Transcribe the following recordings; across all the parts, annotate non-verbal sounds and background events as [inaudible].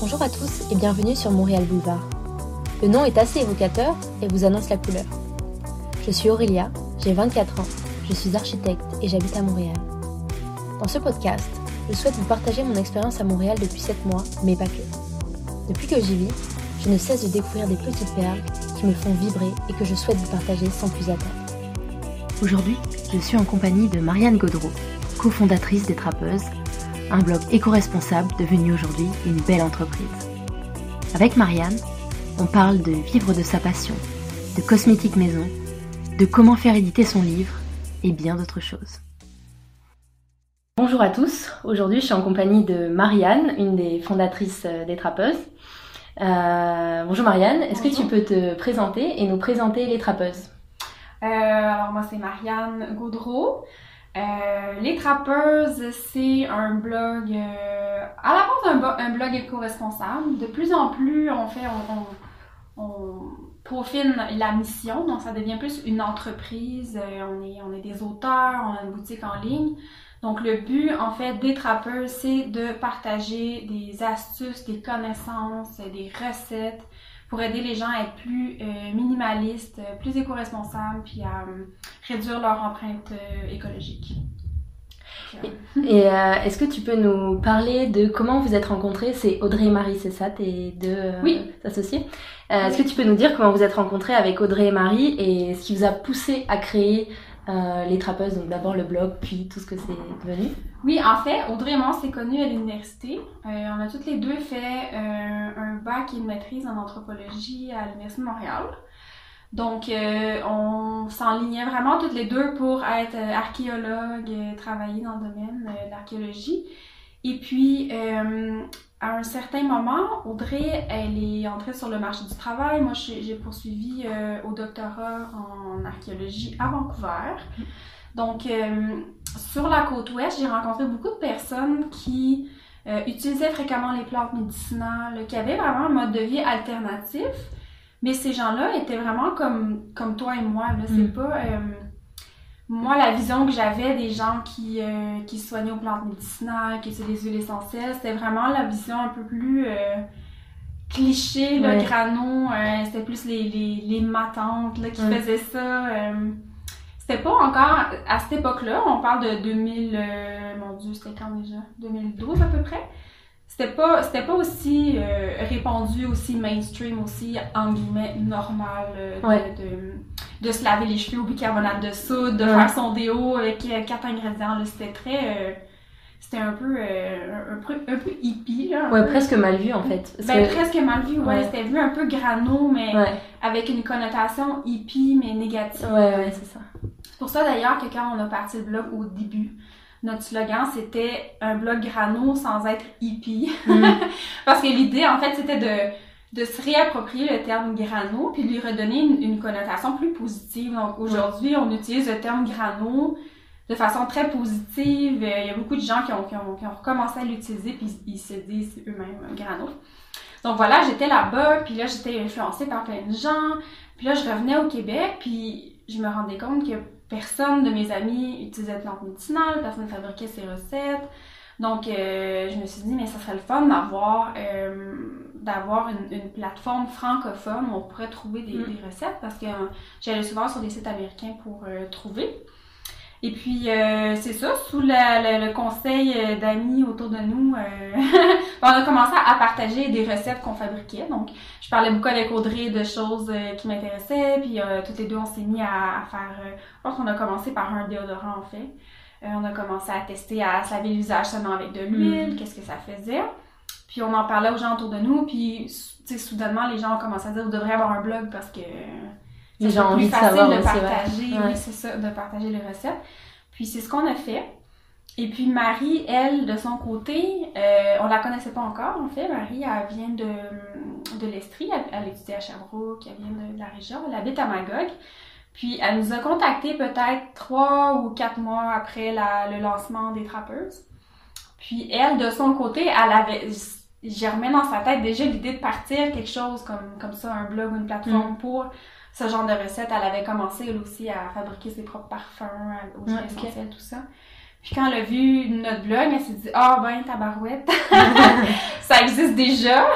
Bonjour à tous et bienvenue sur Montréal Boulevard. Le nom est assez évocateur et vous annonce la couleur. Je suis Aurélia, j'ai 24 ans, je suis architecte et j'habite à Montréal. Dans ce podcast, je souhaite vous partager mon expérience à Montréal depuis 7 mois, mais pas que. Depuis que j'y vis, je ne cesse de découvrir des petites perles qui me font vibrer et que je souhaite vous partager sans plus attendre. Aujourd'hui, je suis en compagnie de Marianne Gaudreau, cofondatrice des Trappeuses, un blog éco-responsable devenu aujourd'hui une belle entreprise. Avec Marianne, on parle de vivre de sa passion, de cosmétiques maison, de comment faire éditer son livre et bien d'autres choses. Bonjour à tous, aujourd'hui je suis en compagnie de Marianne, une des fondatrices euh, des Trappeuses. Euh, bonjour Marianne, est-ce que tu peux te présenter et nous présenter les Trappeuses? Euh, Alors moi c'est Marianne Gaudreau. Euh, les Trappeuses, c'est un blog, euh, à la base un, blog éco-responsable. De plus en plus, on fait, on, on, la mission, donc ça devient plus une entreprise. Euh, on est, on est des auteurs, on a une boutique en ligne. Donc le but, en fait, des Trappeuses, c'est de partager des astuces, des connaissances, des recettes pour aider les gens à être plus euh, minimalistes, euh, plus éco-responsables, puis à euh, réduire leur empreinte euh, écologique. Et, et est-ce que tu peux nous parler de comment vous êtes rencontrés? C'est Audrey et Marie, c'est ça, tes deux oui. associés? Est-ce que tu peux nous dire comment vous êtes rencontrés avec Audrey et Marie et ce qui vous a poussé à créer euh, les trappeuses, donc d'abord le blog, puis tout ce que c'est devenu? Oui, en fait, Audrey on s'est connus à l'université. Euh, on a toutes les deux fait euh, un bac et une maîtrise en anthropologie à l'Université de Montréal. Donc, on s'enlignait vraiment toutes les deux pour être archéologue, travailler dans le domaine de l'archéologie. Et puis, euh, à un certain moment, Audrey, elle est entrée sur le marché du travail. Moi, j'ai poursuivi euh, au doctorat en archéologie à Vancouver. Donc, euh, sur la côte ouest, j'ai rencontré beaucoup de personnes qui euh, utilisaient fréquemment les plantes médicinales, qui avaient vraiment un mode de vie alternatif. Mais ces gens-là étaient vraiment comme, comme toi et moi. C'est mm. pas moi, la vision que j'avais des gens qui, euh, qui se soignaient aux plantes médicinales, qui utilisaient des huiles essentielles, c'était vraiment la vision un peu plus euh, cliché, le ouais. grano. Euh, c'était plus les, les, les matantes là, qui ouais. faisaient ça. C'était pas encore, à cette époque-là, on parle de 2000, euh, mon Dieu, c'était quand déjà? 2012 à peu près? C'était pas, c'était pas aussi répandu, aussi mainstream, aussi, en guillemets, normal de, ouais. de de se laver les cheveux au bicarbonate de soude, de ouais. faire son déo avec euh, quatre ingrédients. C'était très... Euh, c'était un peu, euh, un, peu, un peu hippie. Là, ouais, peu. presque mal vu en fait. Ben, que... presque mal vu, ouais. ouais. C'était vu un peu grano, mais avec une connotation hippie, mais négative. Ouais, ouais, c'est ça. C'est pour ça d'ailleurs que quand on a parti le blog au début, notre slogan c'était un blog grano sans être hippie. Mm. [laughs] Parce que l'idée en fait c'était de de se réapproprier le terme grano puis lui redonner une, une connotation plus positive. Donc aujourd'hui, on utilise le terme grano de façon très positive. Il y a beaucoup de gens qui ont, qui ont, qui ont recommencé à l'utiliser puis ils se disent eux-mêmes grano. Donc voilà, j'étais là-bas, puis là j'étais influencée par plein de gens. Puis là je revenais au Québec, puis je me rendais compte que personne de mes amis utilisait de plantes médicinales, personne ne fabriquait ses recettes. Donc, euh, je me suis dit, mais ça serait le fun d'avoir euh, d'avoir une, une, plateforme francophone où on pourrait trouver des, mm. des recettes parce que euh, j'allais souvent sur des sites américains pour euh, trouver. Et puis, euh, c'est ça, sous la, la, le conseil d'amis autour de nous, [laughs] on a commencé à partager des recettes qu'on fabriquait. Donc, je parlais beaucoup avec Audrey de choses qui m'intéressaient, puis toutes les deux, on s'est mis à, à faire... je pense qu'on a commencé par un déodorant, en fait. Euh, on a commencé à tester à se laver le visage seulement avec de l'huile, mm. qu'est-ce que ça faisait. Puis on en parlait aux gens autour de nous, puis soudainement les gens ont commencé à dire vous devriez avoir un blog parce que les gens ont plus facile de, de partager, ouais. oui c'est ça, de partager les recettes. Puis c'est ce qu'on a fait. Et puis Marie, elle, de son côté, euh, on la connaissait pas encore en fait. Marie, elle vient de, de l'Estrie, elle, elle étudie à Sherbrooke, elle vient de, de la région, elle habite à Magog. Puis elle nous a contacté peut-être trois ou quatre mois après la, le lancement des Trappeuses. Puis elle, de son côté, elle avait germé dans sa tête déjà l'idée de partir quelque chose comme, comme ça, un blog ou une plateforme mm. pour ce genre de recettes. Elle avait commencé elle aussi à fabriquer ses propres parfums, aux huiles okay. essentielles, tout ça. Puis quand elle a vu notre blog, elle s'est dit « Ah oh, ben, tabarouette! [laughs] ça existe déjà.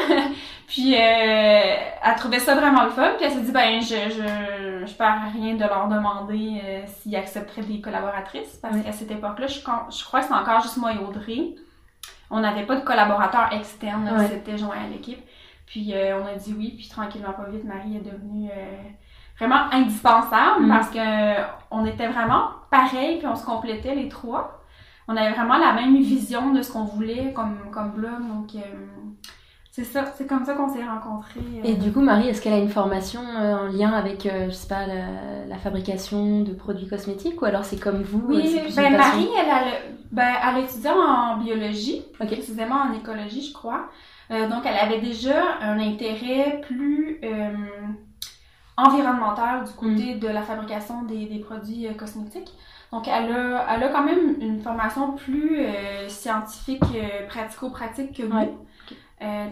puis euh, elle trouvait ça vraiment le fun. Puis elle s'est dit, ben, je, je, je perds rien de leur demander euh, s'ils accepteraient des collaboratrices. Parce qu'à cette époque-là, je, je crois que c'est encore juste moi et Audrey. On n'avait pas de collaborateurs externes qui s'étaient joints à l'équipe. Puis euh, on a dit oui, puis tranquillement pas vite, Marie est devenue euh, vraiment indispensable mm. parce que on était vraiment pareils, puis on se complétait les trois. On avait vraiment la même vision de ce qu'on voulait comme, comme blog, donc euh, c'est ça, c'est comme ça qu'on s'est rencontrés. Et du coup, Marie, est-ce qu'elle a une formation en lien avec, je sais pas, la, fabrication de produits cosmétiques ou alors c'est comme vous Oui, ben Marie, elle a, ben, elle a étudié en biologie, précisément en écologie, je crois. Euh, donc, elle avait déjà un intérêt plus euh, environnemental du côté mm. de la fabrication des, des produits euh, cosmétiques. Donc, elle a, elle a quand même une formation plus scientifique, pratico-pratique que moi.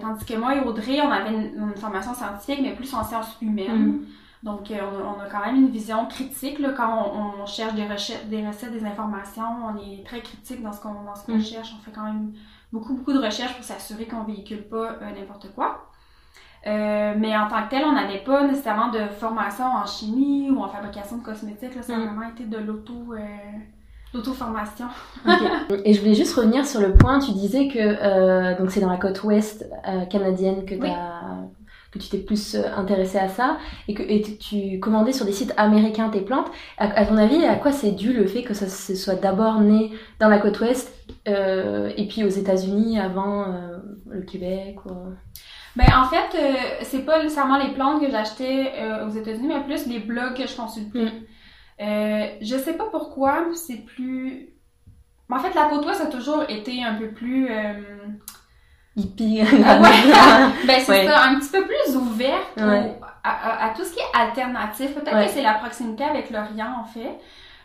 tandis que moi et Audrey, on avait une, formation scientifique, mais plus en sciences humaines. Mm. Donc, on, a quand même une vision critique là, quand on, cherche des, recettes, des recettes, des informations. On est très critique dans ce qu'on mm. cherche. On fait quand même beaucoup, beaucoup de recherches pour s'assurer qu'on véhicule pas euh, n'importe quoi. Euh, mais en tant que tel, on n'avait pas nécessairement de formation en chimie ou en fabrication de cosmétiques. Là, ça a mm. vraiment été de l'auto... Euh, l'auto-formation. [laughs] Et je voulais juste revenir sur le point, tu disais que donc c'est dans la côte ouest canadienne que tu as que tu t'es plus euh, intéressé à ça et que et tu commandais sur des sites américains tes plantes. À, ton avis, à quoi c'est dû le fait que ça se soit d'abord né dans la côte ouest euh, et puis aux États-Unis avant euh, le Québec ou... Ben en fait, euh, c'est pas nécessairement les plantes que j'achetais aux États-Unis, mais plus les blogs que je consultais. Mm. je sais pas pourquoi, c'est plus. En fait, la côte ouest a toujours été un peu plus hippie. [laughs] Ouais. ben c'est ça, un petit peu plus ouverte à, tout ce qui est alternatif. Peut-être que c'est la proximité avec l'Orient en fait.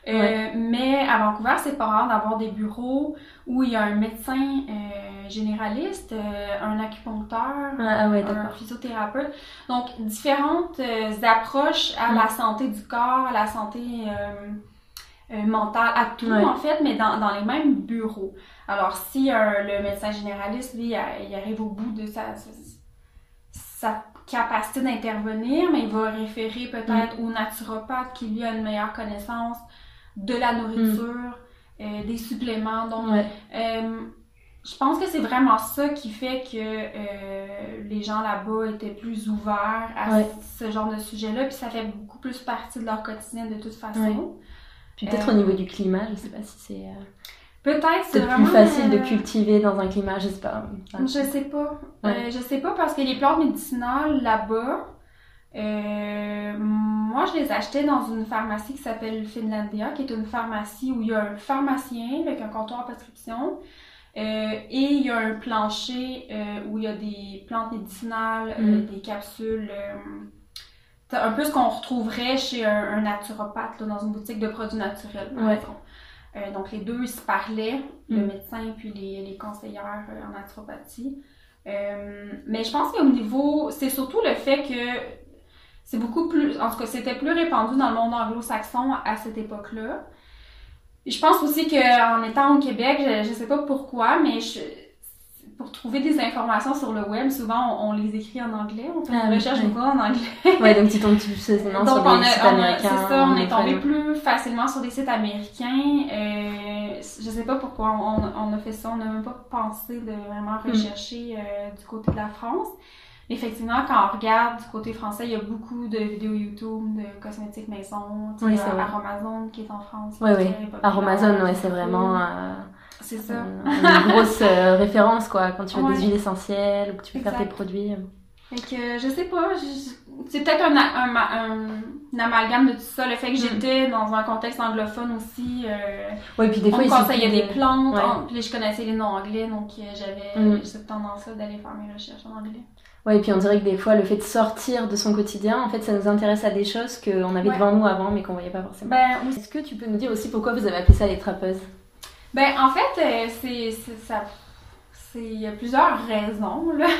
Euh, mais à Vancouver, c'est pas rare d'avoir des bureaux où il y a un médecin euh, généraliste, euh, un acupuncteur, ah, ah un physiothérapeute. Donc, différentes approches à la santé du corps, à la santé mentale, à tout en fait, mais dans, dans les mêmes bureaux. Alors, si le médecin généraliste, lui, il arrive au bout de sa, sa, capacité d'intervenir, mais il va référer peut-être mm. au naturopathe qui, lui, a une meilleure connaissance de la nourriture, mm. euh, des suppléments. Donc, euh, je pense que c'est vraiment ça qui fait que les gens là-bas étaient plus ouverts à ce genre de sujet-là, puis ça fait beaucoup plus partie de leur quotidien de toute façon. Puis peut-être au niveau du climat, je sais pas si c'est... Peut-être c'est vraiment plus facile de cultiver dans un climat, je sais pas. je sais pas. Euh, je sais pas parce que les plantes médicinales là-bas, euh, moi je les achetais dans une pharmacie qui s'appelle Finlandia, qui est une pharmacie où il y a un pharmacien avec un comptoir à prescription. Euh, et il y a un plancher où il y a des plantes médicinales, mm. des capsules un peu ce qu'on retrouverait chez un, naturopathe dans une boutique de produits naturels, euh, donc, les deux, ils se parlaient, le mm. médecin puis les, les conseillères euh, en naturopathie. Euh, mais je pense qu'au niveau, c'est surtout le fait que c'est beaucoup plus, en tout cas, c'était plus répandu dans le monde anglo-saxon à cette époque-là. Je pense aussi qu'en étant au Québec, je, je sais pas pourquoi, mais je, pour trouver des informations sur le web, souvent on, les écrit en anglais, on fait une ah recherche de quoi en anglais. ouais, donc tu tombes plus facilement sur des sites américains. C'est ça, on est tombé plus facilement sur des sites américains. Euh, je sais pas pourquoi on, on, a fait ça, on n'a même pas pensé de vraiment hmm. rechercher euh, du côté de la France. Effectivement, quand on regarde du côté français, il y a beaucoup de vidéos YouTube de cosmétiques maison, oui, c'est Aromazone qui est en France. Oui, oui. Aromazone, ouais, c'est vraiment... Euh, c'est ça. une grosse euh, référence, quoi, quand tu veux des [laughs] huiles essentielles ou que tu veux faire tes produits. Fait que, je sais pas, c'est peut-être un, un, amalgame de tout ça, le fait que hmm. j'étais dans un contexte anglophone aussi. Euh, oui, puis des fois, on me conseillait des plantes, puis je connaissais les noms anglais, donc euh, j'avais hmm. cette tendance-là d'aller faire mes recherches en anglais. Oui, et puis on dirait que des fois, le fait de sortir de son quotidien, en fait, ça nous intéresse à des choses qu'on avait devant nous avant, mais qu'on voyait pas forcément. Ben, Est-ce que tu peux nous dire aussi pourquoi vous avez appelé ça les trappeuses? Ben, en fait, euh, c'est, ça. Il y a plusieurs raisons, là. [laughs]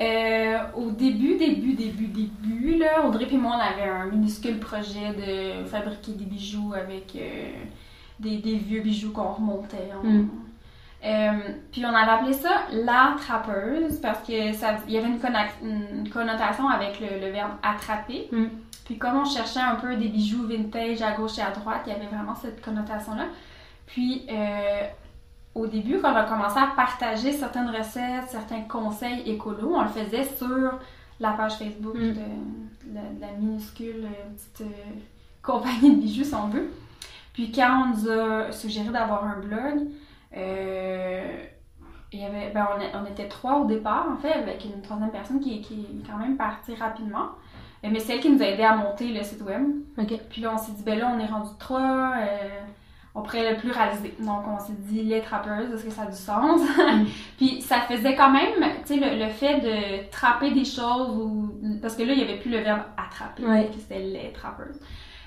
Euh, au début, début, début, début, là, Audrey et moi, on avait un minuscule projet de fabriquer des bijoux avec euh, des, vieux bijoux qu'on remontait. Mm. Euh, puis on avait appelé ça la trappeuse parce que ça, il y avait une, connotation avec le, verbe attraper. Mm. Puis comme on cherchait un peu des bijoux vintage à gauche et à droite, il y avait vraiment cette connotation-là. Puis euh, au début, quand on a commencé à partager certaines recettes, certains conseils écolos, on le faisait sur la page Facebook mm. de, la, minuscule euh, petite compagnie de bijoux, si on veut. Puis quand on nous a suggéré d'avoir un blog, euh, il y avait, ben on, était trois au départ, en fait, avec une troisième personne qui, qui est quand même partie rapidement. Euh, mais c'est elle qui nous a aidé à monter le site web. Puis là, on s'est dit, ben là, on est rendu trois, euh, on pourrait le pluraliser. Donc, on s'est dit, les trappeuses, est-ce que ça a du sens? Mm. [laughs] Puis ça faisait quand même, tu sais, le, fait de trapper des choses, ou parce que là, il n'y avait plus le verbe attraper, c'était les trappeuses.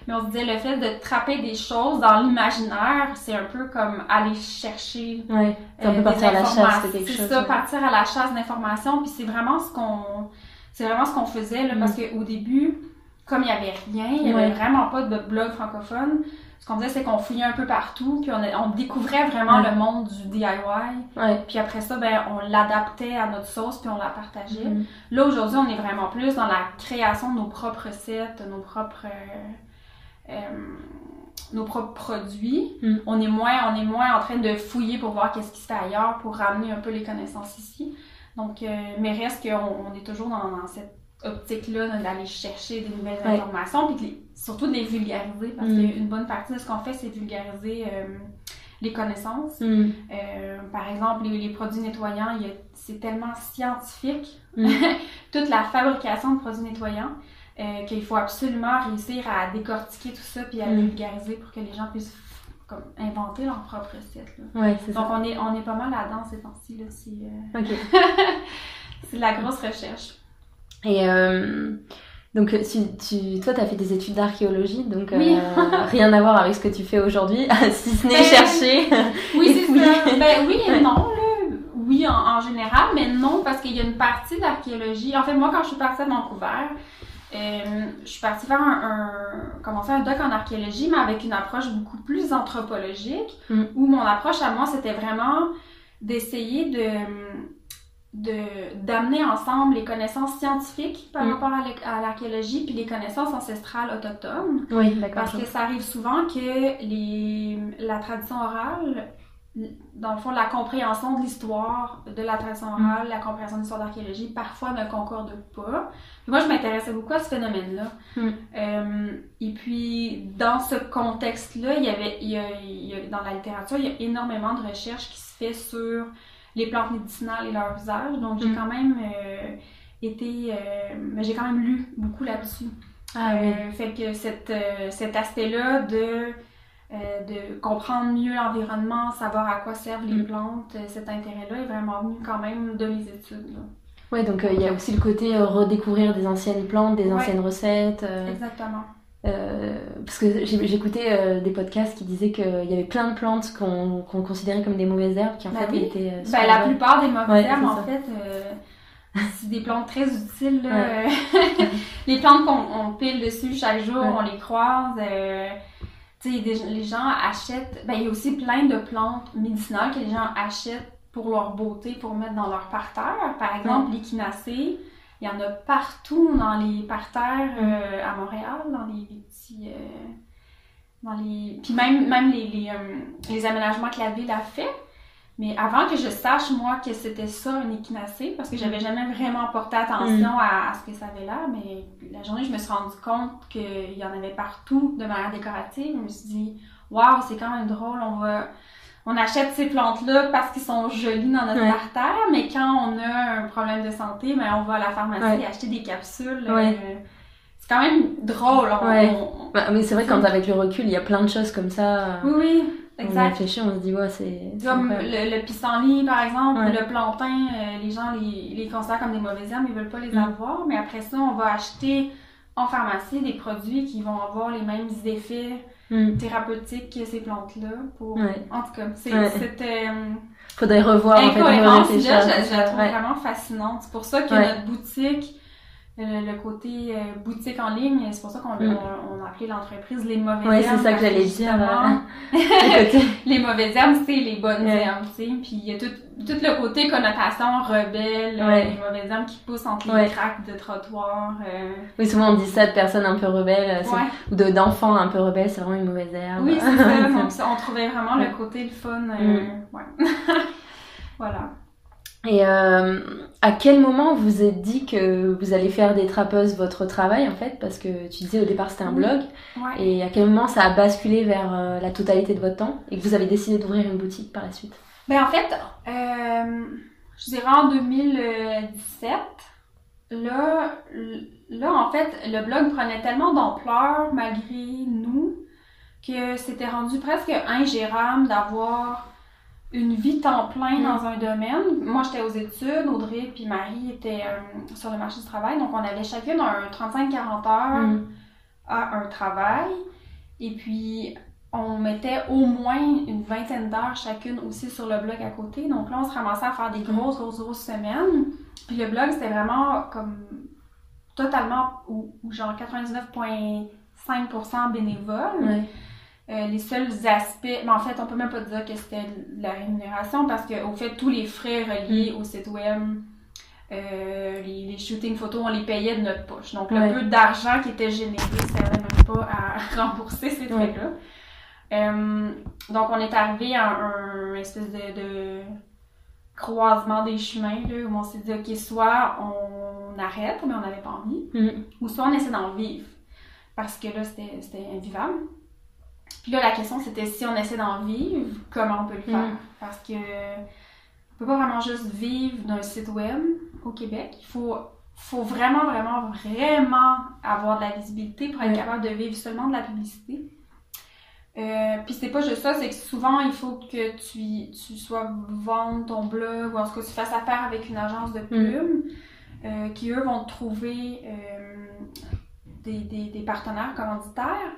Mais on se disait, le fait de trapper des choses dans l'imaginaire, c'est un peu comme aller chercher ouais, euh, des partir à la chasse de quelque chose. C'est ça, partir à la chasse d'informations. Puis c'est vraiment ce qu'on c'est vraiment ce qu'on faisait, là, parce mm. qu'au début, comme il n'y avait rien, il n'y avait vraiment pas de blog francophone, ce qu'on faisait, c'est qu'on fouillait un peu partout, puis on, on découvrait vraiment le monde du DIY. Ouais. Puis après ça, ben, on l'adaptait à notre sauce, puis on la partageait. Mm. Là, aujourd'hui, on est vraiment plus dans la création de nos propres recettes, nos propres... Euh, nos propres produits. Mm. On est moins on est moins en train de fouiller pour voir qu'est-ce qui se fait ailleurs pour ramener un peu les connaissances ici. Donc euh, mais reste qu'on on est toujours dans, cette optique-là d'aller chercher des nouvelles informations puis surtout de les vulgariser parce mm. qu'une bonne partie de ce qu'on fait c'est vulgariser euh, les connaissances. Mm. par exemple, les, les produits nettoyants, c'est tellement scientifique, [laughs] toute la fabrication de produits nettoyants. Euh, qu'il faut absolument réussir à décortiquer tout ça puis à mm. vulgariser pour que les gens puissent comme, inventer leur propre recette. Ouais, Donc on est, on est pas mal là-dedans ces temps-ci. [laughs] C'est euh... de la grosse recherche. Et euh, donc tu, tu, toi, tu as fait des études d'archéologie, donc euh, [laughs] rien à voir avec ce que tu fais aujourd'hui, [laughs] si ce n'est ben, chercher. Oui, c'est ça. [laughs] Ben, oui et non. Là. Oui, en, en, général, mais non, parce qu'il y a une partie d'archéologie. En fait, moi, quand je suis partie à Vancouver, euh, je suis partie faire un, commencer un doc en archéologie, mais avec une approche beaucoup plus anthropologique, mm. où mon approche à moi, c'était vraiment d'essayer de d'amener ensemble les connaissances scientifiques par mm. rapport à l'archéologie puis les connaissances ancestrales autochtones. Oui, d'accord. Parce que ça arrive souvent que les, la tradition orale dans le fond, la compréhension de l'histoire de la tradition mm. orale, la compréhension de l'histoire d'archéologie, parfois ne concorde pas. moi, je m'intéressais beaucoup à ce phénomène-là. Mm. Euh, et puis, dans ce contexte-là, il y avait, il y a, dans la littérature, il y a énormément de recherches qui se fait sur les plantes médicinales et leur usage. Donc, j'ai mm. quand même euh, été, euh, mais j'ai quand même lu beaucoup là-dessus. Ah, oui. Fait que cette, cet aspect-là de euh, de comprendre mieux l'environnement, savoir à quoi servent les mm. plantes, euh, cet intérêt-là est vraiment venu quand même de mes études. Oui, donc euh, il y a aussi le côté redécouvrir des anciennes plantes, des anciennes recettes. Exactement. Parce que j'écoutais des podcasts qui disaient qu'il y avait plein de plantes qu'on considérait comme des mauvaises herbes qui en ben fait étaient. Ben, la plupart des mauvaises herbes, en fait, c'est des plantes très utiles. [laughs] les plantes qu'on pile dessus chaque jour, on les croise tu sais, les gens achètent, ben il y a aussi plein de plantes médicinales que les gens achètent pour leur beauté, pour mettre dans leur parterre. Par exemple, l'échinacée, il y en a partout dans les parterres euh, à Montréal, dans les, petits... Euh, dans les... Puis même, même les, les, euh, les aménagements que la ville a fait, mais avant que je sache, moi, que c'était ça, un échinacée, parce que j'avais jamais vraiment porté attention mm. à, ce que ça avait là, mais la journée, je me suis rendu compte qu'il y en avait partout de manière décorative. Je me suis dit, waouh, c'est quand même drôle, on va. On achète ces plantes-là parce qu'ils sont jolis dans notre parterre, mais quand on a un problème de santé, ben, on va à la pharmacie acheter des capsules. Euh, c'est quand même drôle. Bah, mais c'est vrai, quand avec le recul, il y a plein de choses comme ça. Oui, oui. Exact. On réfléchit, on se dit, ouais, c'est. Comme le, le, pissenlit, par exemple, le plantain, euh, les gens les, les considèrent comme des mauvaises herbes, ils veulent pas les mm. avoir, mais après ça, on va acheter en pharmacie des produits qui vont avoir les mêmes effets mm. thérapeutiques que ces plantes-là. Pour... En tout cas, c'était. Euh, Faudrait revoir, en fait, je, la trouve vraiment fascinante. C'est pour ça que notre boutique le, côté euh, boutique en ligne, c'est pour ça qu'on mm. on, a appelé l'entreprise les mauvaises ouais, c'est ça que j'allais dire. [laughs] les mauvaises herbes, c'est les bonnes herbes, tu sais. Puis il y a tout, tout le côté connotation rebelle, les mauvaises herbes qui poussent entre les craques de trottoir. Euh. Oui, souvent on dit ça de personnes un peu rebelles, ou d'enfants un peu rebelles, c'est vraiment une mauvaise herbe. Oui, c'est ça. [laughs] Donc on trouvait vraiment le côté le fun. Euh, mm. ouais. [laughs] voilà. Et euh, à quel moment vous êtes dit que vous allez faire des trappeuses votre travail en fait? Parce que tu disais au départ c'était un blog. Et à quel moment ça a basculé vers euh, la totalité de votre temps et que vous avez décidé d'ouvrir une boutique par la suite? Ben en fait, euh, je dirais en 2017, là, là en fait le blog prenait tellement d'ampleur malgré nous que c'était rendu presque ingérable d'avoir une vie temps plein mm. dans un domaine. Moi, j'étais aux études, Audrey puis Marie étaient euh, sur le marché du travail, donc on avait chacune un 35-40 heures mm. à un travail. Et puis, on mettait au moins une vingtaine d'heures chacune aussi sur le blog à côté. Donc là, on se ramassait à faire des mm. grosses, grosses, grosses semaines. Puis le blog, c'était vraiment comme totalement, ou, genre 99,5% bénévole. Euh, les seuls aspects, mais en fait, on peut même pas dire que c'était la rémunération parce qu'au fait, tous les frais reliés mm. au site web, euh, les, shootings photos, on les payait de notre poche. Donc, le peu d'argent qui était généré, ça servait même pas à [laughs] rembourser ces frais-là. Euh, donc, on est arrivé à un, espèce de, croisement des chemins là, où on s'est dit, OK, soit on arrête, mais on n'avait pas envie, mm. ou soit on essaie d'en vivre. Parce que là, c'était invivable. Puis là, la question, c'était si on essaie d'en vivre, comment on peut le faire? Mm. Parce que on peut pas vraiment juste vivre d'un site web au Québec. Il faut, faut vraiment, vraiment, vraiment avoir de la visibilité pour être capable de vivre seulement de la publicité. Euh, puis c'est pas juste ça, c'est que souvent il faut que tu, tu sois vendre ton blog ou en tout cas tu fasses affaire avec une agence de mm. pub euh, qui eux vont te trouver euh, des, des, des partenaires commanditaires.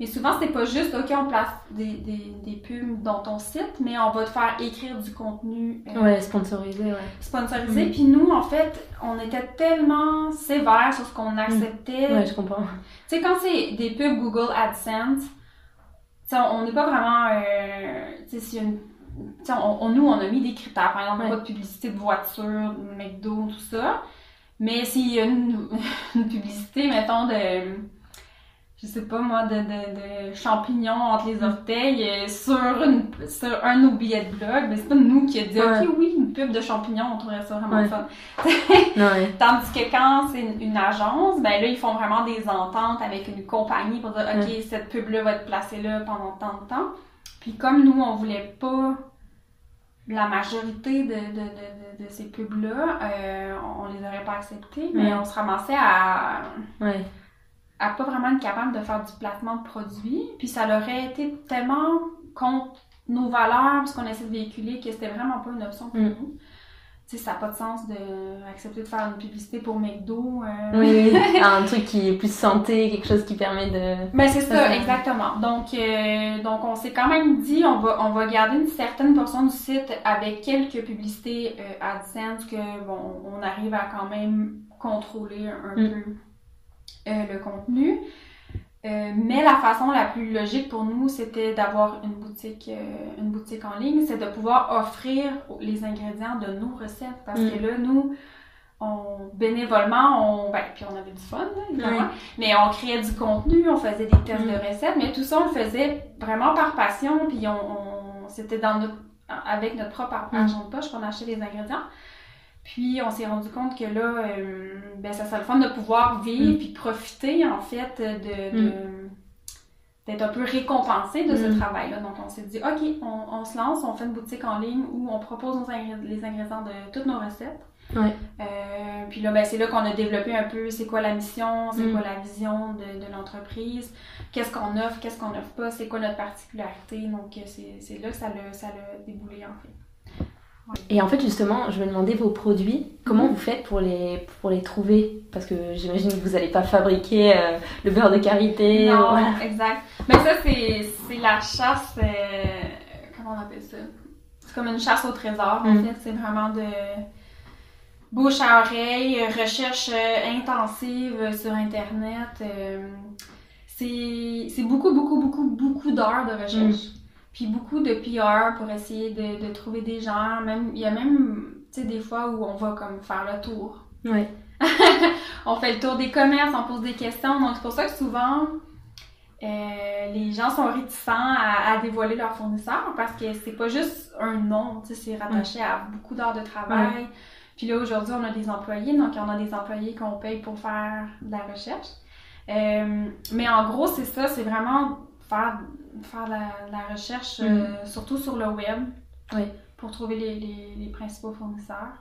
Mais souvent, c'est pas juste, OK, on place des, des, des, pubs dans ton site, mais on va te faire écrire du contenu. Euh, ouais, sponsorisé, ouais. Sponsorisé. Mm. Puis nous, en fait, on était tellement sévères sur ce qu'on acceptait. Mm. Ouais, je comprends. Tu sais, quand c'est des pubs Google AdSense, on n'est pas vraiment. Euh, tu sais, si une. On, nous, on a mis des critères. Par exemple, pas de publicité de voiture, de McDo, tout ça. Mais s'il y a une, [laughs] une publicité, mettons, de je sais pas moi, de, de, de champignons entre les orteils euh, sur, une, sur un billets de blog, mais c'est pas nous qui a dit ok oui, une pub de champignons, on trouverait ça vraiment fun. [laughs] Tandis que quand c'est une, agence, ben là, ils font vraiment des ententes avec une compagnie pour dire ok, cette pub-là va être placée là pendant tant de temps. Puis comme nous, on voulait pas la majorité de, de, de, de ces pubs-là, euh, on les aurait pas acceptées, mais on se ramassait à à pas vraiment être capable de faire du placement de produits. Puis ça leur aurait été tellement contre nos valeurs, ce qu'on essaie de véhiculer, que c'était vraiment pas une option pour mm. nous. Tu sais, ça n'a pas de sens d'accepter de, faire une publicité pour McDo. Euh... Oui, oui. [laughs] un truc qui est plus santé, quelque chose qui permet de... Ben c'est ça, exactement. Donc, euh, donc on s'est quand même dit, on va, on va garder une certaine portion du site avec quelques publicités euh, AdSense que, bon, on arrive à quand même contrôler un mm. peu euh, le contenu. Euh, mais la façon la plus logique pour nous, c'était d'avoir une boutique, euh, une boutique en ligne, c'est de pouvoir offrir les ingrédients de nos recettes. Parce que mm. là, nous, on, bénévolement, on, ben, puis on avait du fun, évidemment, mais on créait du contenu, on faisait des tests de mm. recettes, mais tout ça, on le faisait vraiment par passion, puis on, c'était dans notre, avec notre propre argent de poche qu'on achetait les ingrédients. Puis on s'est rendu compte que là, euh, ben, ça serait le fun de pouvoir vivre mm. puis profiter en fait de, mm. d'être un peu récompensé de ce mm. travail-là. Donc on s'est dit, OK, on, se lance, on fait une boutique en ligne où on propose les ingrédients de toutes nos recettes. Ouais. Euh, puis là, ben, c'est là qu'on a développé un peu c'est quoi la mission, c'est quoi la vision de, de l'entreprise, qu'est-ce qu'on offre, qu'est-ce qu'on offre pas, c'est quoi notre particularité. Donc c'est, là que ça l'a, ça l'a déboulé en fait. Et en fait, justement, je me demandais vos produits, comment mhm. vous faites pour les, pour les trouver? Parce que j'imagine que vous n'allez pas fabriquer euh, le beurre de karité. Non, exact. Mais ça, c'est la chasse. Euh, comment on appelle ça? C'est comme une chasse au trésor, en mhm. fait. C'est vraiment de bouche à oreille, recherche intensive sur Internet. c'est beaucoup, beaucoup, beaucoup, beaucoup d'heures de recherche. Mm. Puis beaucoup de PR pour essayer de, de trouver des gens. Même, il y a même, tu sais, des fois où on va comme faire le tour. Oui. [laughs] on fait le tour des commerces, on pose des questions. Donc, c'est pour ça que souvent, euh, les gens sont réticents à, dévoiler leur fournisseur parce que c'est pas juste un nom, c'est rattaché à beaucoup d'heures de travail. Puis là, aujourd'hui, on a des employés, donc on a des employés qu'on paye pour faire de la recherche. Euh, mais en gros, c'est ça, c'est vraiment faire, faire la, la recherche, euh, mm. surtout sur le web, pour trouver les, les, les principaux fournisseurs.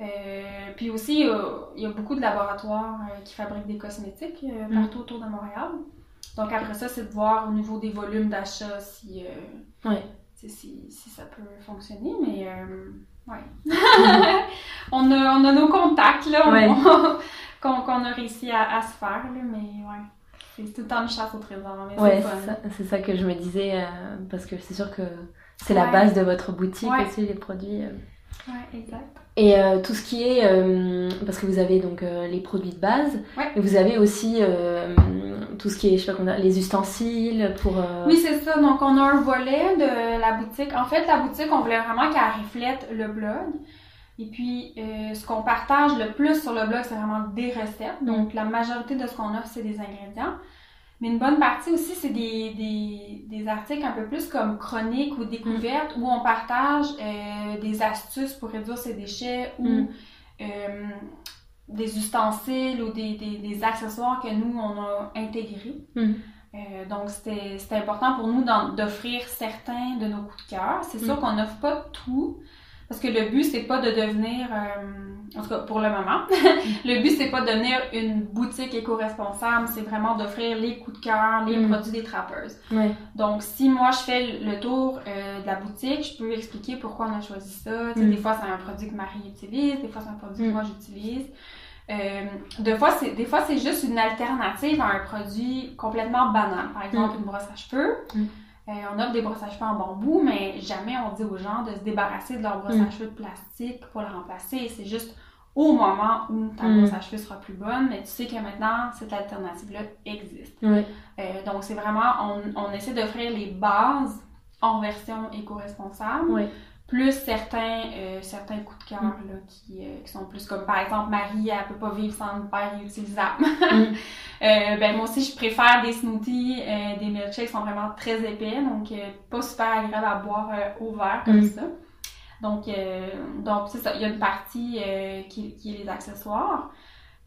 Euh, puis aussi, il y a beaucoup de laboratoires euh, qui fabriquent des cosmétiques euh, mm. partout autour de Montréal. Donc après ça, c'est de voir au niveau des volumes d'achat si, si, si, ça peut fonctionner. Mais ouais. [laughs] [laughs] on, a, on a nos contacts là, [laughs] qu'on a réussi à, à se faire. Là, mais ouais. C'est tout le temps une chasse au trésor. Ouais, c'est ça, que je me disais, parce que c'est sûr que c'est la base de votre boutique aussi, les produits. Ouais, exact. Et euh, tout ce qui est, euh, parce que vous avez donc euh, les produits de base, et vous avez aussi tout ce qui est, je sais pas comment les ustensiles pour... Oui, c'est ça. Donc, on a un volet de la boutique. En fait, la boutique, on voulait vraiment qu'elle reflète le blog. Et puis, ce qu'on partage le plus sur le blog, c'est vraiment des recettes. Donc, la majorité de ce qu'on offre, c'est des ingrédients. Mais une bonne partie aussi, c'est des, des, des, articles un peu plus comme chroniques ou découvertes où on partage euh, des astuces pour réduire ses déchets ou mm. euh, des ustensiles ou des, des, accessoires que nous, on a intégrés. Mm. Euh, donc, c'était important pour nous d'offrir certains de nos coups de cœur. C'est sûr mm. qu'on n'offre pas tout, parce que le but, c'est pas de devenir, euh, en tout cas pour le moment, [laughs] le but, c'est pas de devenir une boutique éco-responsable, c'est vraiment d'offrir les coups de cœur, les mm. produits des trappeuses. Donc, si moi, je fais le tour euh, de la boutique, je peux expliquer pourquoi on a choisi ça. Mm. Des fois, c'est un produit que Marie utilise, des fois, c'est un produit que mm. moi, j'utilise. Euh, des fois, c'est des fois c'est juste une alternative à un produit complètement banal. Par exemple, une brosse à cheveux. Euh, on offre des brosses à cheveux en bambou, mais jamais on dit aux gens de se débarrasser de leur brosse à mm. cheveux de plastique pour la remplacer. C'est juste au moment où ta mm. brosse à cheveux sera plus bonne, mais tu sais que maintenant, cette alternative-là existe. Euh, donc, c'est vraiment, on, on essaie d'offrir les bases en version éco-responsable plus certains, euh, certains coups de cœur là, qui, euh, qui, sont plus comme par exemple Marie, elle peut pas vivre sans une paire réutilisable. Mm. [laughs] euh, ben moi aussi je préfère des smoothies, des milkshakes sont vraiment très épais, donc pas super agréable à boire au verre comme mm. ça. Donc donc c'est ça, il y a une partie qui, qui, est les accessoires.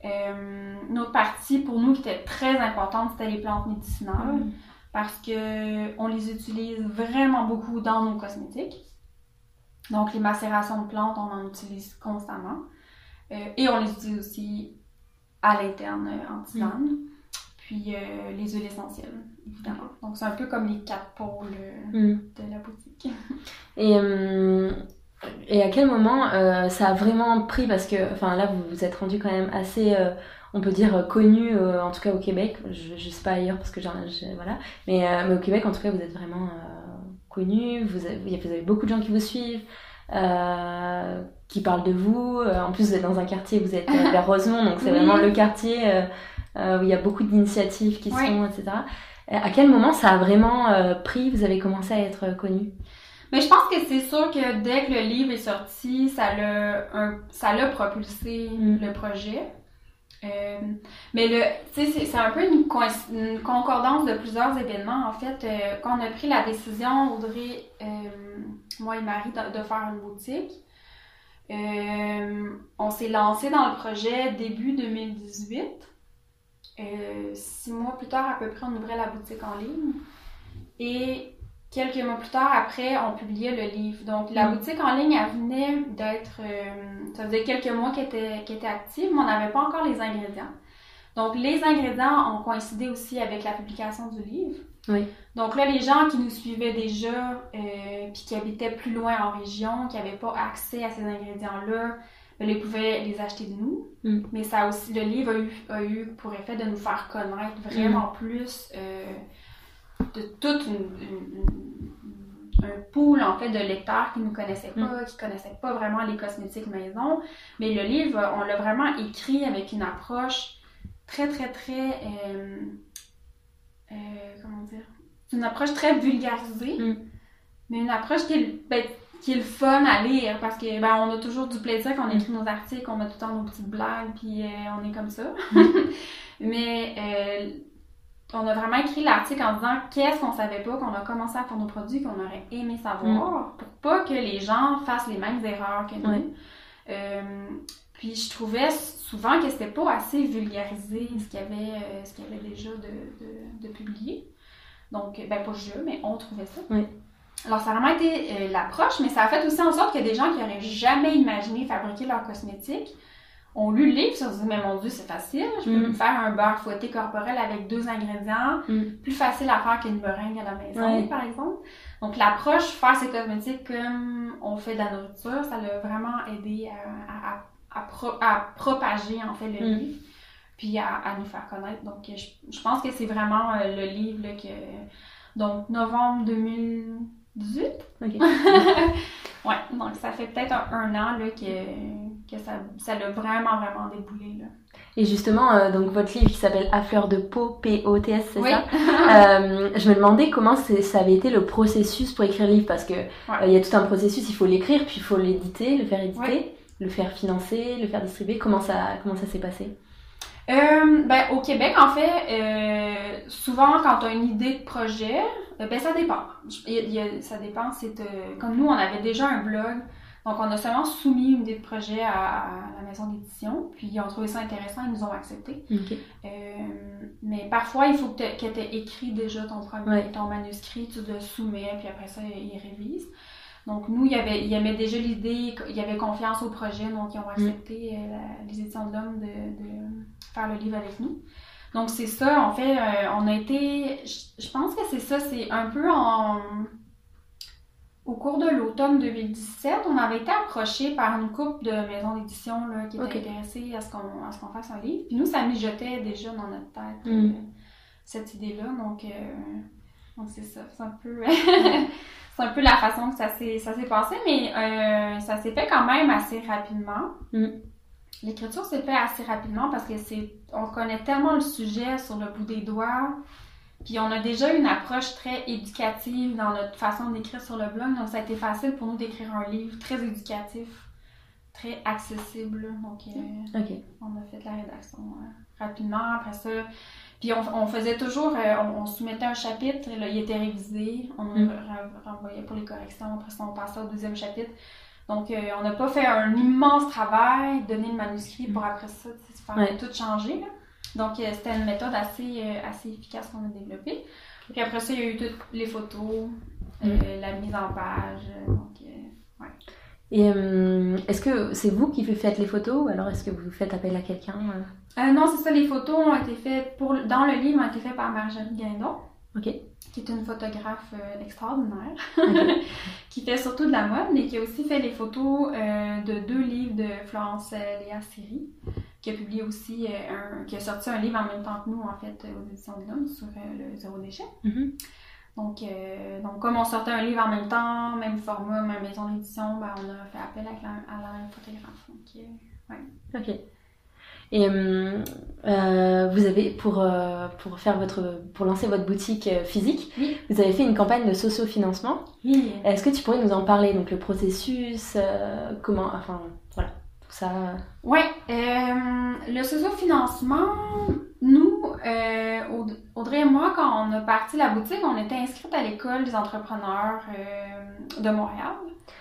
une autre partie pour nous qui était très importante, c'était les plantes médicinales. Mm. Parce que on les utilise vraiment beaucoup dans nos cosmétiques. Donc, les macérations de plantes, on en utilise constamment. Euh, et on les utilise aussi à l'interne euh, en tisane. Mm. Puis euh, les huiles essentielles, évidemment. Donc, c'est un peu comme les quatre pôles mm. de la boutique. [laughs] Et, et à quel moment ça a vraiment pris? Parce que, enfin, là, vous vous êtes rendu quand même assez on peut dire connu en tout cas au Québec je, ne sais pas ailleurs parce que genre voilà mais, mais, au Québec en tout cas vous êtes vraiment connu, vous avez, vous avez beaucoup de gens qui vous suivent, euh, qui parlent de vous. Euh, en plus, vous êtes dans un quartier, vous êtes euh, [laughs] vers Rosemont, donc c'est vraiment le quartier où il y a beaucoup d'initiatives qui sont, etc. À quel moment ça a vraiment pris Vous avez commencé à être connu? Mais je pense que c'est sûr que dès que le livre est sorti, ça l'a ça l'a propulsé mm. le projet. Euh, mais le, c'est un peu une, concordance de plusieurs événements. En fait, euh, quand on a pris la décision, Audrey, euh, moi et Marie, de, faire une boutique, on s'est lancé dans le projet début 2018. six mois plus tard, à peu près, on ouvrait la boutique en ligne. Et quelques mois plus tard, après, on publiait le livre. Donc, la mm. boutique en ligne, elle venait d'être... Euh, ça faisait quelques mois qu'elle était, était active, mais on n'avait pas encore les ingrédients. Donc, les ingrédients ont coïncidé aussi avec la publication du livre. Oui. Donc là, les gens qui nous suivaient déjà, euh, puis qui habitaient plus loin en région, qui n'avaient pas accès à ces ingrédients-là, ben, ils pouvaient les acheter de nous. Mm. Mais ça aussi, le livre a eu, a eu, pour effet de nous faire connaître vraiment mm. plus... Euh, de toute une, un pool en fait de lecteurs qui nous connaissaient pas, qui connaissaient pas vraiment les cosmétiques maison. Mais le livre, on l'a vraiment écrit avec une approche très très très euh, euh, comment dire? Une approche très vulgarisée, Mm. mais une approche qui est, ben, qui est le fun à lire parce que ben, on a toujours du plaisir quand on écrit nos articles, on a tout le temps nos petites blagues, puis euh, on est comme ça. [laughs] mais on a vraiment écrit l'article en disant qu'est-ce qu'on savait pas, qu'on a commencé à faire nos produits, qu'on aurait aimé savoir, pour pas que les gens fassent les mêmes erreurs que nous. Euh, puis je trouvais souvent que c'était pas assez vulgarisé ce qu'il y avait, euh, ce qu'il y avait déjà de, de, de publié. Donc, ben pas je, mais on trouvait ça. Oui. Alors, ça a vraiment été euh, l'approche, mais ça a fait aussi en sorte que des gens qui auraient jamais imaginé fabriquer leurs cosmétiques ont lu le livre, ils se dit, mais mon Dieu, c'est facile, je peux Mm. me faire un beurre fouetté corporel avec deux ingrédients, Mm. plus facile à faire qu'une meringue à la maison, par exemple. Donc, l'approche, faire ces cosmétiques comme on fait de la nourriture, ça l'a vraiment aidé à, à, à- à pro- à propager, en fait, le Mm. livre, puis à, à nous faire connaître. Donc, je, je pense que c'est vraiment euh, le livre là, que... Donc, novembre 2018. Ok. [laughs] Ouais, donc ça fait peut-être un, un an là, que, que ça, ça l'a vraiment, vraiment déboulé. Là. Et justement, euh, donc votre livre qui s'appelle À fleur de peau, P-O-T-S, c'est Oui. ça? [laughs] Euh, Je me demandais comment ça avait été le processus pour écrire le livre, parce que euh, il y a tout un processus, il faut l'écrire, puis il faut l'éditer, le faire éditer, Ouais. le faire financer, le faire distribuer. Comment ça, comment ça s'est passé? Euh, ben, au Québec, en fait, souvent quand tu as une idée de projet, ben ça dépend. Il y a- ça dépend, c'est comme nous, on avait déjà un blog, donc on a seulement soumis une idée de projet à, à la maison d'édition, puis ils ont trouvé ça intéressant, ils nous ont accepté. Euh, mais parfois, il faut que tu aies écrit déjà ton, premier, Ouais. ton manuscrit, tu le soumets, puis après ça, ils révisent. Donc, nous, il y avait, il y avait déjà l'idée, il y avait confiance au projet, donc ils ont accepté euh, la- les éditions de l'homme de, de faire le livre avec nous. Donc, c'est ça, en fait, euh, on a été, je pense que c'est ça, c'est un peu en... Au cours de l'automne 2017, on avait été approché par une couple de maisons d'édition qui étaient Ok. intéressées à ce qu'on fasse un livre. Puis nous, ça mijotait déjà dans notre tête, Mm. euh, cette idée-là. Donc, euh, donc c'est ça. C'est un peu... [laughs] c'est un peu la façon que ça s'est ça s'est passé, mais euh, ça s'est fait quand même assez rapidement. Mm. L'écriture s'est fait assez rapidement parce que c'est on connaît tellement le sujet sur le bout des doigts. Puis on a déjà une approche très éducative dans notre façon d'écrire sur le blog, donc ça a été facile pour nous d'écrire un livre très éducatif, très accessible. Donc euh, on a fait de la rédaction euh, rapidement après ça. Puis on, on faisait toujours, euh, on, on soumettait un chapitre, là, il était révisé, on nous Mm. re- renvoyait pour les corrections, après ça on passait au deuxième chapitre. Donc on n'a pas fait un immense travail, donner le manuscrit pour après ça faire Ouais. tout changer. là. Donc euh, c'était une méthode assez, euh, assez efficace qu'on a développée. Puis après ça il y a eu toutes les photos, euh, la mise en page. donc, euh, Et euh, est-ce que c'est vous qui faites les photos ou alors est-ce que vous faites appel à quelqu'un non, c'est ça, les photos ont été faites pour dans le livre ont été faites par Marjorie Guindon, Ok. qui est une photographe extraordinaire, [laughs] qui fait surtout de la mode, mais qui a aussi fait les photos de deux livres de Florence Léa Siri, qui a publié aussi euh, un, qui a sorti un livre en même temps que nous, en fait, aux éditions de l'homme sur euh, le zéro déchet. Mhm. Donc, euh, donc, comme on sortait un livre en même temps, même format, même maison d'édition, ben, on a fait appel à la, à la même photographe. Donc, euh, Ok. Et euh, vous avez pour pour faire votre pour lancer votre boutique physique, Oui. vous avez fait une campagne de socio-financement. oui, Est-ce que tu pourrais nous en parler? Donc le processus, comment, enfin ça. Oui, euh, le socio-financement, nous, euh, Aud- Audrey et moi, quand on a parti la boutique, on était inscrite à l'école des entrepreneurs euh, de Montréal.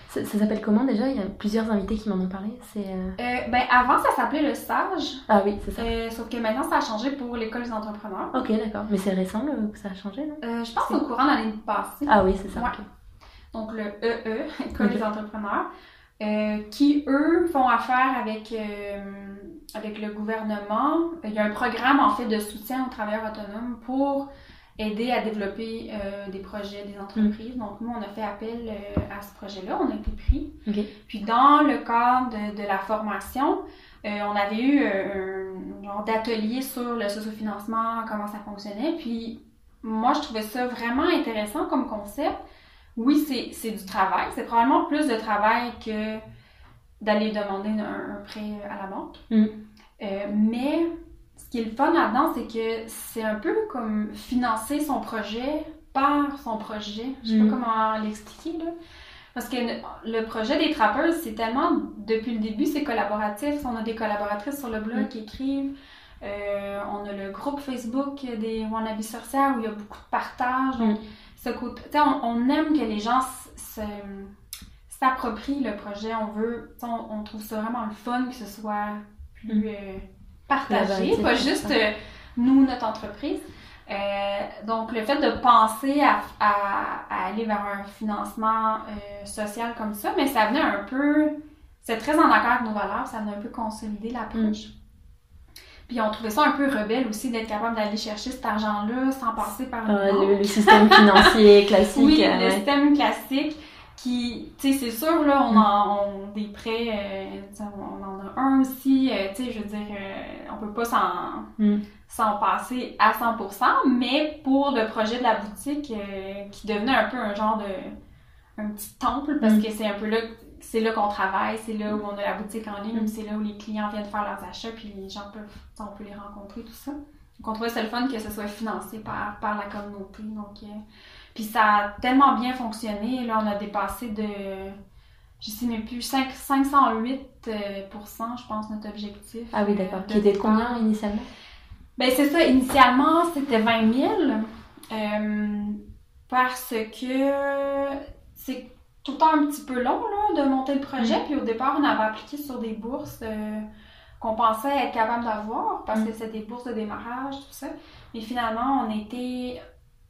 Ça, ça s'appelle comment déjà? Il y a plusieurs invités qui m'en ont parlé. C'est ben, avant, ça s'appelait le stage, ah oui c'est ça. sauf que maintenant, ça a changé pour l'école des entrepreneurs. Ok d'accord. Mais c'est récent le- que ça a changé non? Je pense au courant de l'année passée. Ah oui c'est ça. Ouais. donc le EE, [laughs] École Ok. des entrepreneurs, euh, qui, eux, font affaire avec, euh, avec le gouvernement. Il y a un programme, en fait, de soutien aux travailleurs autonomes pour aider à développer euh, des projets, des entreprises. Donc, nous, on a fait appel à ce projet-là, on a été pris. Puis, dans le cadre de, de la formation, on avait eu un genre d'atelier sur le sociofinancement, comment ça fonctionnait. Puis, moi, je trouvais ça vraiment intéressant comme concept oui, c'est du travail. C'est probablement plus de travail que d'aller demander un, prêt à la banque. Mm. Euh, mais ce qui est le fun là-dedans, c'est que c'est un peu comme financer son projet par son projet. Je sais pas Mm. comment l'expliquer, là. Parce que le projet des trappeuses, c'est tellement, depuis le début, c'est collaboratif. On a des collaboratrices sur le blog Mm. qui écrivent. Euh, on a le groupe Facebook des Wannabe sorcières où il y a beaucoup de partage. Donc. Ce côté, on, on aime que les gens se- s'approprient le projet. On veut, on, on trouve ça vraiment le fun que ce soit plus Mm. euh, partagé, pas juste euh, nous, notre entreprise. Euh, donc, le fait de penser à, à- à aller vers un financement social comme ça, mais ça venait un peu, c'est très en accord avec nos valeurs, ça venait un peu consolider l'approche. Puis on trouvait ça un peu rebelle aussi d'être capable d'aller chercher cet argent-là sans passer par Euh, banque. le, le système financier [laughs] classique. Oui, euh, le ouais. système classique qui, tu sais, c'est sûr, là, on a on- des prêts, euh, on en a un aussi, euh, tu sais, je veux dire, on peut pas s'en Mm. s'en passer à 100%, mais pour le projet de la boutique, qui devenait un peu un genre de, un petit temple, parce Mm. que c'est un peu là, c'est là qu'on travaille, c'est là où on a la boutique en ligne, Mm. c'est là où les clients viennent faire leurs achats, puis les gens peuvent, on peut les rencontrer, tout ça. Donc on trouvait ça le fun que ce soit financé par, par la communauté, donc... euh, puis ça a tellement bien fonctionné. Là, on a dépassé de, je sais même plus, 5, 508 euh, je pense, notre objectif. Ah oui, euh, d'accord. Qui était de combien initialement? Ben, c'est ça. Initialement, c'était 20 000. euh, parce que c'est tout le temps un petit peu long là, de monter le projet. Mm. Puis au départ, on avait appliqué sur des bourses euh, qu'on pensait être capable d'avoir parce Mm. que c'était des bourses de démarrage, tout ça. Mais finalement, on était.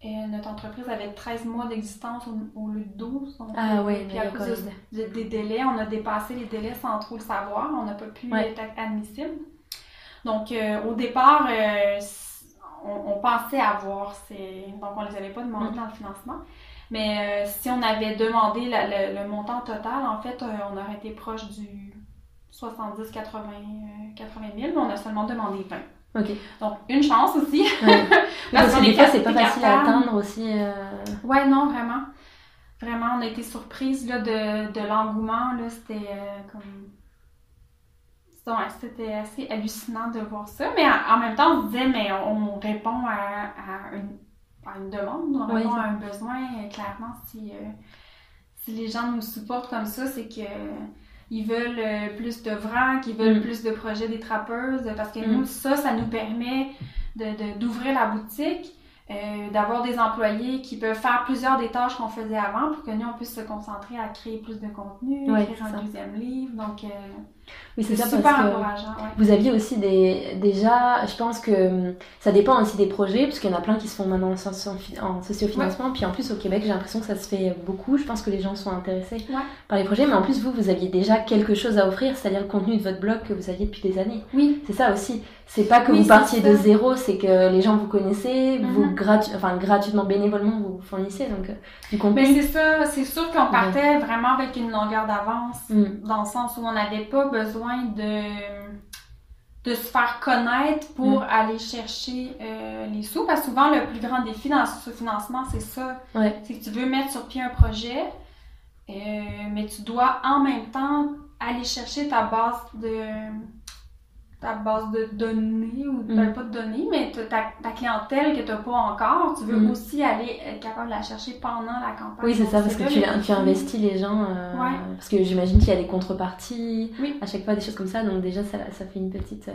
euh, notre entreprise avait 13 mois d'existence au, au lieu de 12. Donc, Ah oui, puis à cause Covid. de- de- des délais, on a dépassé les délais sans trop le savoir. On n'a pas pu Ouais. être admissible. Donc, euh, au départ, on, on pensait avoir ces. Donc, on les avait pas demandé Mm. dans le financement. Mais euh, si on avait demandé la- le, le montant total, en fait, euh, on aurait été proche du 70, 80, euh, 80 000, mais on a seulement demandé 20. Ok. Donc, une chance aussi. Ouais. [laughs] Parce que des fois, c'est pas facile à atteindre aussi. euh, Ouais, non, vraiment. Vraiment, on a été surprise là, de, de l'engouement. C'était comme. c'était- assez hallucinant de voir ça. Mais en, même temps, on se disait, mais on, on répond à, à une, à une demande, on Oui. répond à un besoin. Et clairement, si, euh, si les gens nous supportent comme ça, c'est que. Ils veulent euh, plus de vrac, ils veulent Mm. plus de projets des trappeuses, parce que Mm. nous, ça, ça nous permet de- de- d'ouvrir la boutique, euh, d'avoir des employés qui peuvent faire plusieurs des tâches qu'on faisait avant pour que nous, on puisse se concentrer à créer plus de contenu, Ouais, écrire un ça. deuxième livre. Donc, euh, Oui, c'est ça super parce que encourageant. Ouais. vous aviez aussi des. Déjà, je pense que hum, ça dépend aussi des projets, parce qu'il y en a plein qui se font maintenant en, socio- en sociofinancement. Puis en plus, au Québec, j'ai l'impression que ça se fait beaucoup. Je pense que les gens sont intéressés Ouais. par les projets. Mais en plus, vous, vous aviez déjà quelque chose à offrir, c'est-à-dire le contenu de votre blog que vous aviez depuis des années. Oui, C'est ça aussi. C'est pas que Oui, vous partiez de zéro, c'est que les gens vous connaissaient, vous Mhm. gratu- enfin, gratuitement, bénévolement, vous fournissez donc euh, du contenu. mais c'est ça. C'est sûr qu'on partait vraiment avec une longueur d'avance, Mm. dans le sens où on n'avait pas besoin de de se faire connaître pour Mm. aller chercher euh, les sous. Parce que souvent, le plus grand défi dans ce financement, c'est ça. Ouais. C'est que tu veux mettre sur pied un projet, euh, mais tu dois en même temps aller chercher ta base de ta base de données ou Mm. ben, pas de données mais ta, clientèle que tu n'as pas encore tu veux Mm. aussi aller être capable de la chercher pendant la campagne Oui, c'est ça, parce que tu, investis les gens. euh, Ouais. Parce que j'imagine qu'il y a des contreparties, Oui. à chaque fois des choses comme ça, donc déjà ça, ça fait une petite euh,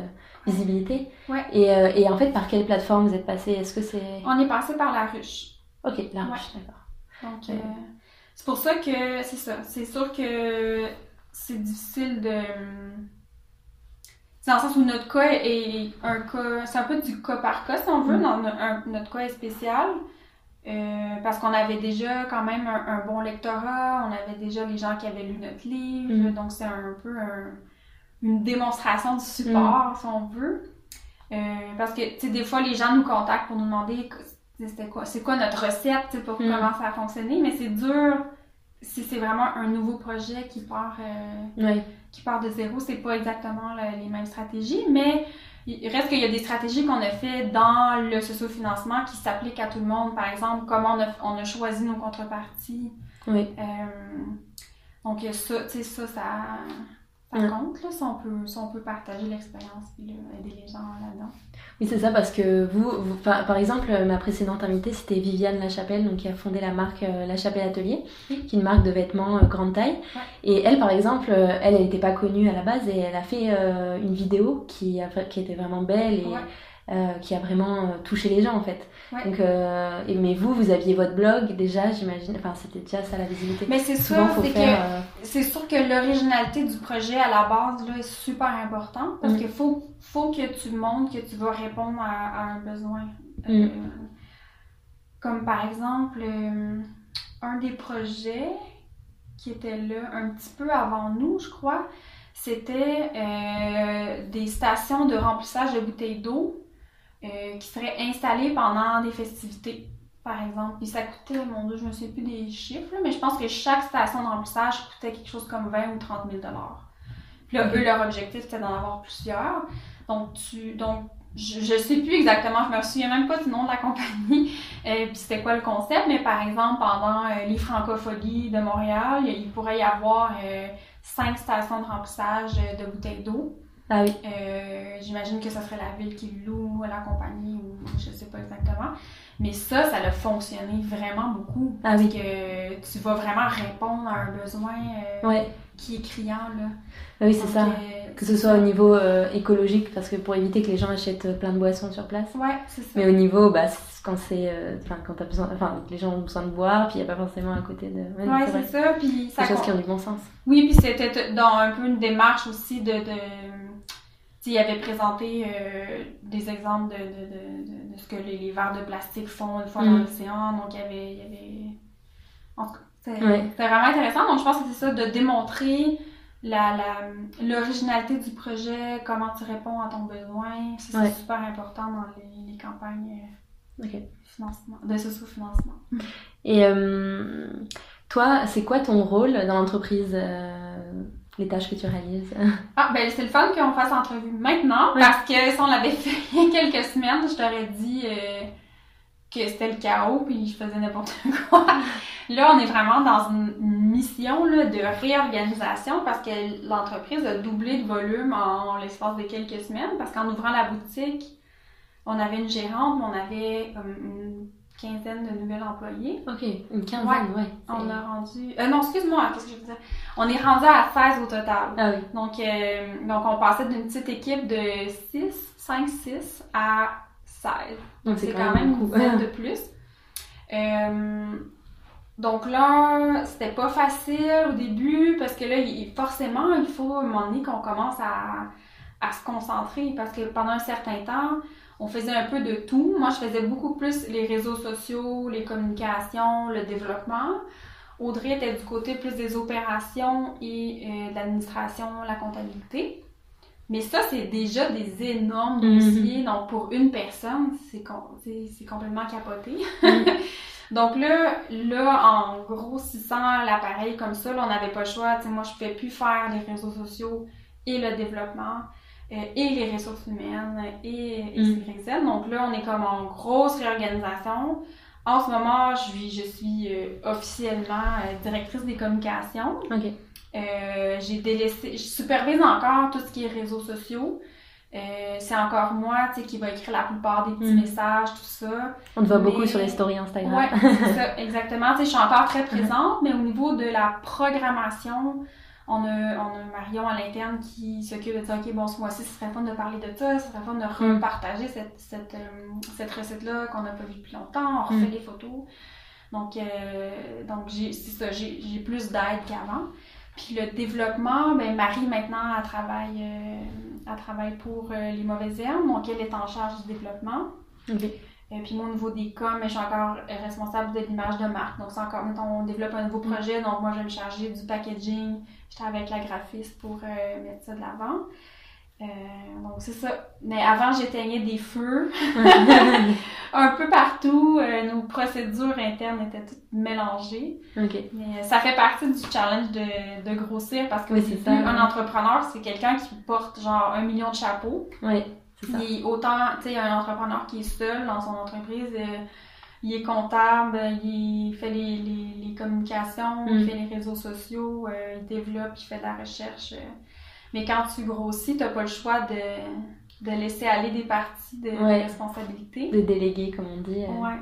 visibilité. Ouais. Et, euh, et en fait, par quelle plateforme vous êtes passé? Est-ce que c'est. on est passé par la ruche Ok, la Ouais. ruche, d'accord. Donc, euh, c'est pour ça que c'est ça. C'est sûr que c'est difficile de. C'est dans le sens où notre cas est un cas. C'est un peu du cas par cas, si on veut. Mm. Dans no- un- notre cas est spécial. euh, parce qu'on avait déjà quand même un, un bon lectorat, on avait déjà les gens qui avaient lu notre livre, Mm. donc c'est un peu un- une démonstration du support, si on veut. Euh, parce que, tu sais, des fois, les gens nous contactent pour nous demander c'était quoi, c'est quoi notre recette pour Mm. comment ça a fonctionné, mais c'est dur si c'est vraiment un nouveau projet qui part, euh, Ouais. Qui part de zéro, c'est pas exactement le- les mêmes stratégies, mais il reste qu'il y a des stratégies qu'on a fait dans le socio-financement qui s'appliquent à tout le monde. Par exemple, comment on a, on a choisi nos contreparties. Oui. donc ça, tu sais, ça, ça, ça compte, là, si on peut, si on peut partager l'expérience et aider les gens là-dedans. Oui, c'est ça, parce que vous, par, exemple, ma précédente invitée, c'était Viviane Lachapelle, donc qui a fondé la marque euh, La Chapelle Atelier, qui est une marque de vêtements euh, grande taille. Et elle, par exemple, euh, elle, elle n'était pas connue à la base et elle a fait une vidéo qui, a, qui était vraiment belle et qui a vraiment touché les gens, en fait. Donc, euh, mais vous, vous aviez votre blog déjà, j'imagine. Enfin, c'était déjà ça la visibilité. Mais c'est sûr, c'est que euh, sûr que l'originalité du projet à la base là, est super importante parce mm. qu'il faut, faut que tu montres que tu vas répondre à, un besoin. Euh, mm. comme par exemple, un des projets qui était là un petit peu avant nous, je crois, c'était des stations de remplissage de bouteilles d'eau euh, qui serait installé pendant des festivités, par exemple. Puis ça coûtait, mon Dieu, je ne sais plus des chiffres, mais je pense que chaque station de remplissage coûtait quelque chose comme 20 ou 30 000 Puis là, eux, leur objectif, c'était d'en avoir plusieurs. Donc, tu, donc je, ne sais plus exactement, je me souviens même pas du nom de la compagnie, [laughs] euh, puis c'était quoi le concept, mais par exemple, pendant euh, les francopholies de Montréal, il pourrait y avoir cinq stations de remplissage de bouteilles d'eau. Ah oui. Euh, j'imagine que ce serait la ville qui loue la compagnie ou je sais pas exactement. Mais ça, ça a fonctionné vraiment beaucoup. Ah parce que tu vas vraiment répondre à un besoin euh, qui est criant. Là. Ah oui, c'est ça. Euh, que ce soit au niveau écologique, parce que pour éviter que les gens achètent plein de boissons sur place. Ouais, c'est ça. Mais au niveau, bah, quand c'est. Enfin, quand as besoin. Enfin, les gens ont besoin de boire, puis il n'y a pas forcément à côté de. Ouais, c'est ça. Puis ça. Des choses qui ont du bon sens. Oui, puis c'était dans un peu une démarche aussi de il avait présenté euh, des exemples de, de, de, de, ce que les, verres de plastique font, font dans mm. l'océan. Donc, il y avait. Il y avait... En tout cas, c'était vraiment intéressant. Donc, je pense que c'est ça, de démontrer l'originalité la, du projet, comment tu réponds à ton besoin. C'est super important dans les, les campagnes euh, de financement, de socio-financement. Et euh, toi, c'est quoi ton rôle dans l'entreprise les tâches que tu réalises? [laughs] Ah, ben c'est le fun qu'on fasse entrevue maintenant, parce que si on l'avait [laughs] fait il y a quelques semaines, je t'aurais dit euh, que c'était le chaos, puis je faisais n'importe [laughs] quoi. Là, on est vraiment dans une mission là, de réorganisation, parce que l'entreprise a doublé de volume en, l'espace de quelques semaines, parce qu'en ouvrant la boutique, on avait une gérante, mais on avait comme une quinzaine de nouvelles employés. OK, une quinzaine, ouais. on a rendu... Euh, non, excuse-moi, qu'est-ce que je veux dire? On est rendu à 16 au total. Ah oui. Donc, euh, donc on passait d'une petite équipe de 6, 5, 6 à 16. Donc, c'est quand, même une de plus. Euh, donc là, c'était pas facile au début parce que là, forcément, il faut à un moment donné qu'on commence à, à se concentrer parce que pendant un certain temps, on faisait un peu de tout. Moi, je faisais beaucoup plus les réseaux sociaux, les communications, le développement. Audrey était du côté plus des opérations et euh, de l'administration, la comptabilité. Mais ça, c'est déjà des énormes mhm. dossiers. Donc, pour une personne, c'est complètement capoté. [laughs] Donc là, là, en grossissant l'appareil comme ça, on n'avait pas le choix. moi, je ne pouvais plus faire les réseaux sociaux et le développement. Euh, et les ressources humaines et, et mm. Donc là, on est comme en grosse réorganisation. En ce moment, je suis, je suis euh, officiellement euh, directrice des communications. J'ai délaissé, je supervise encore tout ce qui est réseaux sociaux. c'est encore moi qui va écrire la plupart des petits mm. messages, tout ça. On te voit beaucoup sur les stories Instagram. Oui, c'est [laughs] ça, exactement. je suis encore très présente, mais au niveau de la programmation, on a, on a Marion à l'interne qui s'occupe de dire, OK, bon, ce mois-ci, ce serait fun de parler de ça, ce serait fun de mm. repartager cette, cette, euh, cette recette-là qu'on n'a pas vue depuis longtemps, on refait mm. les photos. Donc, euh, donc c'est ça, j'ai plus d'aide qu'avant. Puis le développement, ben Marie maintenant, elle travaille, euh, travaille pour les mauvaises herbes, donc elle est en charge du développement. Et puis moi, au niveau des coms, je suis encore responsable de l'image de marque. Donc, c'est encore, mettons, on développe un nouveau mm. projet, donc moi, je vais me charger du packaging. J'étais avec la graphiste pour euh, mettre ça de l'avant. Euh, donc, c'est ça. Mais avant, j'éteignais des feux [laughs] un peu partout. Euh, nos procédures internes étaient toutes mélangées. Mais ça fait partie du challenge de, de grossir parce que oui, un entrepreneur, c'est quelqu'un qui porte genre un million de chapeaux. Oui. Puis autant, tu sais, un entrepreneur qui est seul dans son entreprise, euh, il est comptable, il fait les, les, les communications, il Mm. fait les réseaux sociaux, euh, il développe, il fait de la recherche. Mais quand tu grossis, t'as pas le choix de, de laisser aller des parties de Ouais. responsabilité. De déléguer, comme on dit. euh. Ouais.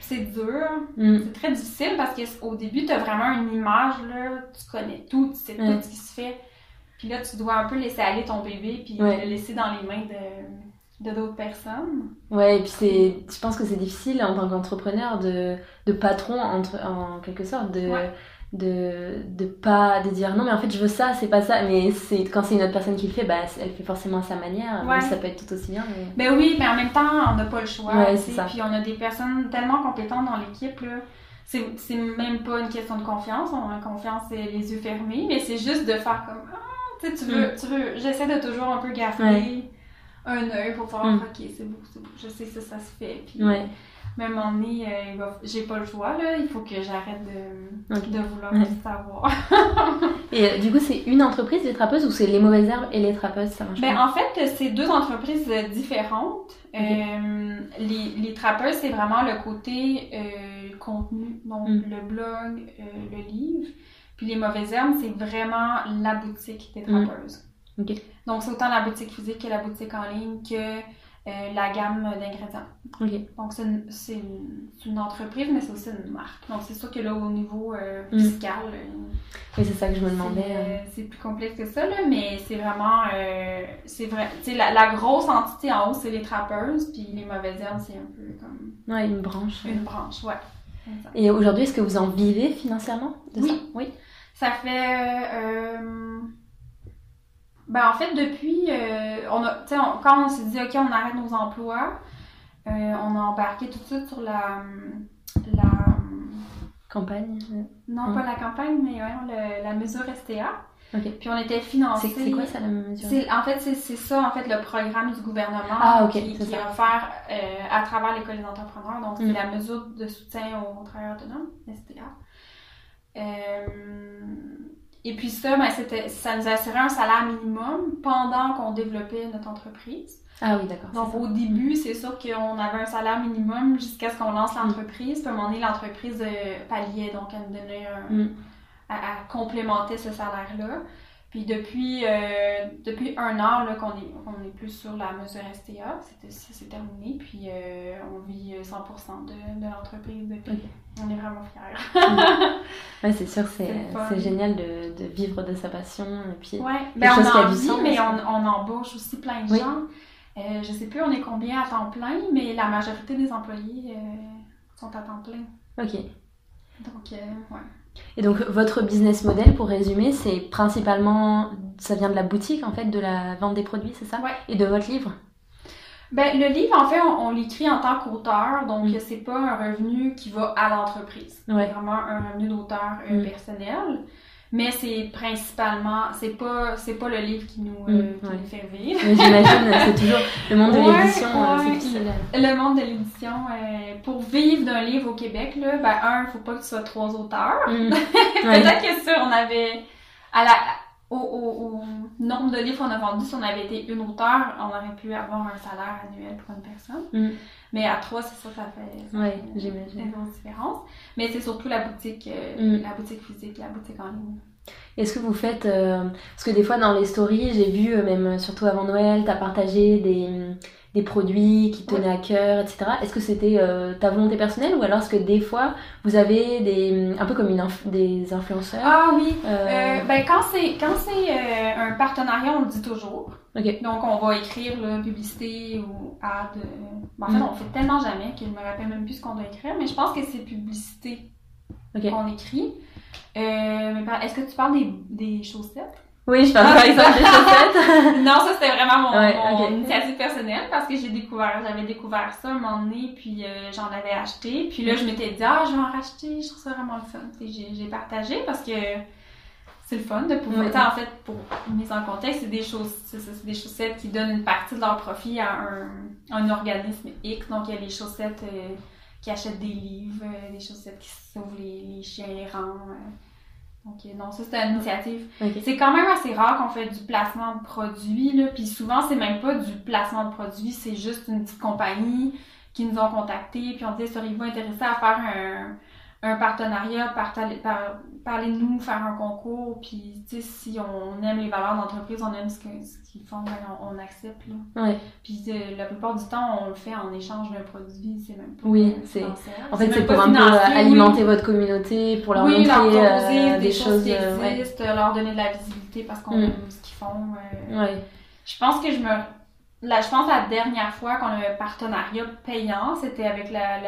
C'est dur, Mm. c'est très difficile parce qu'au début, t'as vraiment une image, là, tu connais tout, tu sais Ouais. tout ce qui se fait. Puis là, tu dois un peu laisser aller ton bébé, puis Ouais. le laisser dans les mains de, de d'autres personnes. Ouais, et puis c'est, je pense que c'est difficile en tant qu'entrepreneur de, de patron entre, en quelque sorte, de, Ouais. De, de pas, de dire non mais en fait je veux ça, c'est pas ça, mais c'est, quand c'est une autre personne qui le fait, bah elle fait forcément à sa manière, Ouais. ça peut être tout aussi bien, mais... Ben oui, mais en même temps, on n'a pas le choix. Ouais, c'est ça. Puis on a des personnes tellement compétentes dans l'équipe, là. C'est c'est même pas une question de confiance, on a confiance et les yeux fermés, mais c'est juste de faire comme Ah, tu veux, tu veux, j'essaie de toujours un peu garder Mm. Ouais. un œil pour voir, Mm. ok, c'est beau, c'est beau, je sais ça, ça se fait. Puis, Ouais. même un moment donné, euh, j'ai pas le choix, là, il faut que j'arrête de, de vouloir Ouais. savoir. [laughs] Et euh, du coup c'est une entreprise les trappeuses ou c'est les mauvaises herbes et les trappeuses, ça marche Ben, pas en fait, c'est deux entreprises euh, différentes. Euh, les, les trappeuses, c'est vraiment le côté euh, contenu, donc Mm. le blog, euh, le livre. Puis les mauvaises herbes, c'est vraiment la boutique des Mm. trappeuses. Donc, c'est autant la boutique physique que la boutique en ligne que euh, la gamme d'ingrédients. Donc, c'est une, entreprise, mais c'est aussi une marque. Donc, c'est sûr que là, au niveau euh, Mm. fiscal, Oui, c'est ça que je me demandais. c'est plus complexe que ça, là, mais c'est vraiment. euh, c'est vrai. Tu sais, la, la grosse entité en haut, c'est les trappeuses, puis les mauvaises herbes, c'est un peu comme Ouais, une branche. une branche, ouais. Et aujourd'hui, est-ce que vous en vivez financièrement de Oui. ça? Oui. Ça fait. Ben, en fait, depuis. euh, on a, on- quand on s'est dit, OK, on arrête nos emplois, euh, on a embarqué tout de suite sur la. la Campagne. euh. non, Mm. pas la campagne, mais ouais, le- la mesure STA. Puis on était financé. C'est quoi ça la mesure En fait, c'est ça, en fait, le programme du gouvernement Ah, qui, est offert euh, à travers l'École des entrepreneurs. Donc, c'est Mm. la mesure de soutien aux travailleurs autonomes, STA. Euh, et puis ça, ben, c'était, ça nous assurait un salaire minimum pendant qu'on développait notre entreprise. Ah oui, d'accord. Donc, au début, c'est sûr qu'on avait un salaire minimum jusqu'à ce qu'on lance Mm. l'entreprise. Puis à un moment donné, l'entreprise euh, palliait, donc elle nous donnait un, Mm. à, à complémenter ce salaire-là. Puis depuis, euh, depuis un an là, qu'on est, on est plus sur la mesure STA, ça s'est terminé. Puis euh, on vit euh, 100% de, de l'entreprise depuis. On est vraiment fiers. [laughs] Ouais, c'est sûr, c'est C'est c'est génial de, de vivre de sa passion. Et puis, Ouais, ben, chose on en vit, sens. mais on, on embauche aussi plein de Oui. gens. Euh, je sais plus, on est combien à temps plein, mais la majorité des employés euh, sont à temps plein. ok. Donc, euh, ouais. Et donc, votre business model, pour résumer, c'est principalement, ça vient de la boutique, en fait, de la vente des produits, c'est ça? Ouais. Et de votre livre? Ben, le livre, en fait, on, on l'écrit en tant qu'auteur, donc Mm. c'est pas un revenu qui va à l'entreprise. Ouais. C'est vraiment un revenu d'auteur euh, Mm. personnel. Mais c'est principalement, c'est pas, c'est pas le livre qui nous, euh, Mm, qui ouais. nous fait vivre. J'imagine, c'est toujours le monde de l'édition, euh, ouais. Le monde de l'édition, euh, pour vivre d'un livre au Québec, là, ben, un, faut pas que tu sois trois auteurs. Mm. [laughs] Peut-être que si on avait, à la, au, au, au nombre de livres qu'on a vendus, si on avait été une auteur, on aurait pu avoir un salaire annuel pour une personne. Mm. Mais à trois, c'est sûr que ça fait, ça Ouais, fait j'imagine. une grosse différence. Mais c'est surtout la boutique, euh, Mm. la boutique physique, la boutique en ligne. Est-ce que vous faites... euh, parce que des fois, dans les stories, j'ai vu, euh, même surtout avant Noël, t'as partagé des, des produits qui te tenaient à cœur, etc. Est-ce que c'était euh, ta volonté personnelle ou alors est-ce que des fois, vous avez des... un peu comme une inf- des influenceurs Ah oui! euh, Euh, ben quand c'est quand c'est un partenariat, on le dit toujours. Ok. Donc on va écrire là, publicité ou ad. ben, en fait, Mm. on fait tellement jamais je me rappelle même plus ce qu'on doit écrire, mais je pense que c'est publicité qu'on écrit. Est-ce que tu parles des, des chaussettes? Oui, je parle Ah, par c'est exemple des chaussettes. [laughs] non, ça c'était vraiment mon, Ouais, mon ok. initiative personnelle parce que j'ai découvert, j'avais découvert ça un moment donné, puis euh, j'en avais acheté. Puis là, je m'étais dit, ah, je vais en racheter, je trouve ça vraiment le fun. J'ai partagé parce que c'est le fun de pouvoir. En fait, pour mise en contexte, c'est des choses, c'est des chaussettes qui donnent une partie de leur profit à un, un organisme X. Donc il y a les chaussettes euh, qui achètent des livres, euh, des chaussettes qui sauvent les, les chiens errants. Donc euh, non, ça c'était une initiative. Ok. C'est quand même assez rare qu'on fait du placement de produits, là. Puis souvent, c'est même pas du placement de produits, c'est juste une petite compagnie qui nous ont contactés, puis on dit seriez-vous intéressés à faire un, un partenariat, parlez-nous, faire un concours, puis tu sais, si on aime les valeurs d'entreprise, on aime ce qu'ils font, ben, on, accepte. Là. Ouais. Puis euh, la plupart du temps, on le fait en échange d'un produit, c'est même pas Oui, c'est. En fait, c'est pour un peu alimenter votre communauté, pour leur oui, montrer leur euh, des, choses, qui euh, existent, leur donner de la visibilité parce qu'on mm. aime ce qu'ils font. ouais. Je pense que je me Là, je pense que la dernière fois qu'on a eu un partenariat payant, c'était avec la,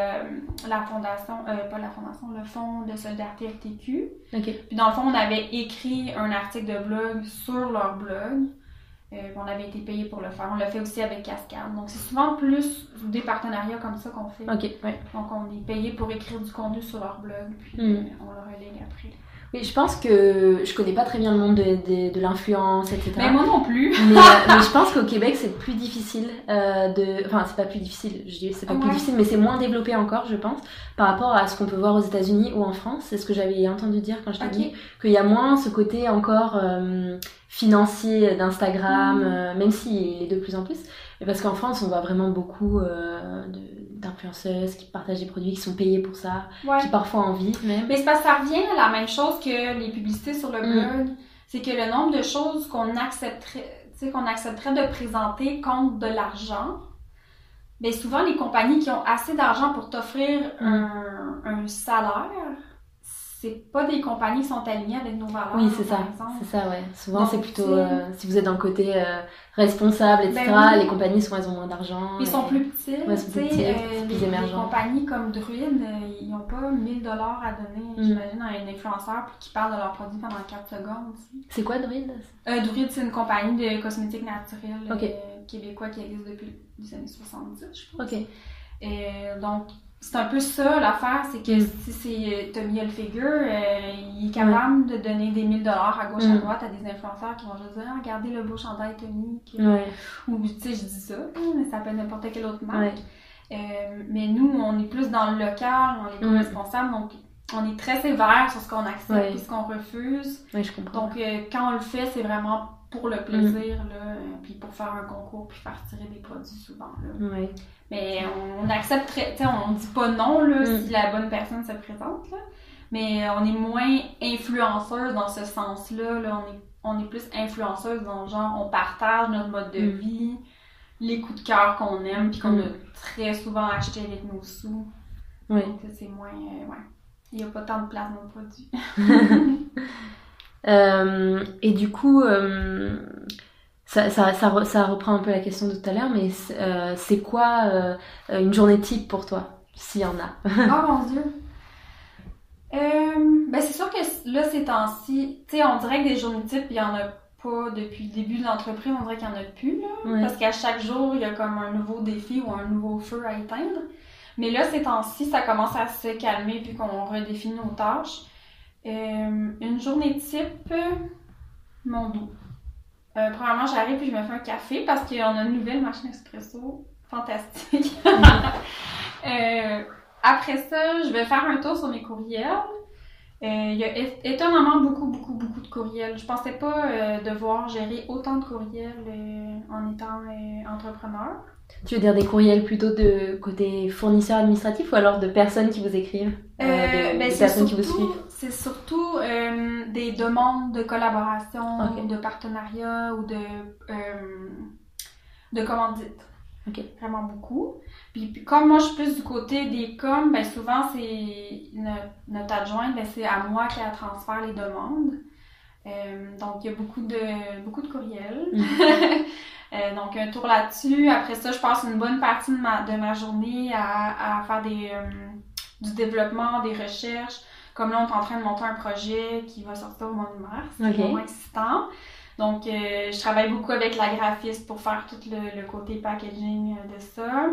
la, fondation, euh, pas la fondation, le fonds de solidarité FTQ. Puis dans le fond, on avait écrit un article de blog sur leur blog. Euh, on avait été payé pour le faire. On l'a fait aussi avec Cascade. Donc, c'est souvent plus des partenariats comme ça qu'on fait. OK, ouais. Donc, on est payé pour écrire du contenu sur leur blog, puis hmm. on le relègue après. Oui, je pense que je connais pas très bien le monde de, de, de l'influence, etc. Mais moi non plus. mais, [laughs] mais, je pense qu'au Québec, c'est plus difficile euh, de... Enfin, c'est pas plus difficile, je dis c'est pas plus difficile, mais c'est moins développé encore, je pense, par rapport à ce qu'on peut voir aux États-Unis ou en France. C'est ce que j'avais entendu dire quand je t'ai dit, qu'il y a moins ce côté encore euh, financier d'Instagram, mm. euh, même s'il est de plus en plus. Mais parce qu'en France, on voit vraiment beaucoup euh, d'influenceuses qui partagent des produits, qui sont payées pour ça, qui parfois en vivent même. Mais c'est parce que ça revient à la même chose que les publicités sur le mm. blog. C'est que le nombre de choses qu'on accepterait, qu'on accepterait de présenter contre de l'argent, mais ben souvent les compagnies qui ont assez d'argent pour t'offrir mm. un, un salaire, c'est pas des compagnies qui sont alignées avec nos valeurs. Oui, c'est ça. C'est ça, ouais. Souvent, c'est plutôt, euh, si vous êtes dans le côté euh, responsable, etc., ben les compagnies, souvent, elles ont moins d'argent. Ils sont plus petits. Ouais, sont plus euh, plus les, compagnies comme Druid, ils n'ont pas 1000 dollars à donner, mm. j'imagine, à un influenceur qui parle de leurs produits pendant 4 secondes. C'est quoi Druid? Druid, c'est une compagnie de cosmétiques naturels québécois qui existe depuis les années 70, je pense. OK. Et donc, c'est un peu ça l'affaire, c'est que mm. si c'est Tommy Hilfiger, euh, il est capable de donner des 1000 dollars à gauche à mm. droite à des influenceurs qui vont juste dire ah, regardez le beau chandail Tommy. Ou tu sais, je dis ça, mais ça peut être n'importe quelle autre marque. Euh, mais nous, on est plus dans le local, on est plus responsable, donc on est très sévère sur ce qu'on accepte et ce qu'on refuse. je comprends. Donc euh, quand on le fait, c'est vraiment pour le plaisir, là, puis pour faire un concours, puis faire tirer des produits souvent. Là. Mais on accepte très, tu sais, on dit pas non là, mm. si la bonne personne se présente, là. Mais on est moins influenceuse dans ce sens-là. Là. On, est, on est plus influenceuse dans le genre, on partage notre mode de mm. vie, les coups de cœur qu'on aime, puis qu'on mm. a très souvent acheté avec nos sous. Oui. Donc c'est moins. Euh, ouais. Il n'y a pas tant de place dans le produit. [laughs] [laughs] euh, et du coup, euh, ça, ça, ça, ça, reprend un peu la question de tout à l'heure, mais euh, c'est quoi une journée type pour toi, s'il y en a? [laughs] Oh mon dieu! Ben c'est sûr que là, ces temps-ci, tu sais, on dirait que des journées types, il y en a pas depuis le début de l'entreprise, on dirait qu'il y en a plus, là. Parce qu'à chaque jour, il y a comme un nouveau défi ou un nouveau feu à éteindre. Mais là, ces temps-ci, ça commence à se calmer vu qu'on redéfinit nos tâches. Une journée type, mon dos. Euh, premièrement, j'arrive puis je me fais un café parce qu'on a une nouvelle machine espresso fantastique. [laughs] Euh, après ça, je vais faire un tour sur mes courriels. Euh, il y a étonnamment beaucoup, beaucoup, beaucoup de courriels. Je pensais pas devoir gérer autant de courriels en étant entrepreneur. Tu veux dire des courriels plutôt de côté fournisseur administratif ou alors de personnes qui vous écrivent? Euh, ben, personnes qui vous suivent? C'est surtout euh, des demandes de collaboration, de partenariat ou de, euh, de commandite. Vraiment beaucoup. Puis, comme moi je suis plus du côté des coms, ben souvent c'est notre, adjointe, ben, c'est à moi qui a transfère les demandes. donc il y a beaucoup de beaucoup de courriels. Mm. [laughs] Euh, donc, un tour là-dessus. Après ça, je passe une bonne partie de ma, de ma journée à, à faire des, euh, du développement, des recherches. Comme là, on est en train de monter un projet qui va sortir au mois de mars. C'est vraiment excitant. Donc, euh, je travaille beaucoup avec la graphiste pour faire tout le, le côté packaging de ça.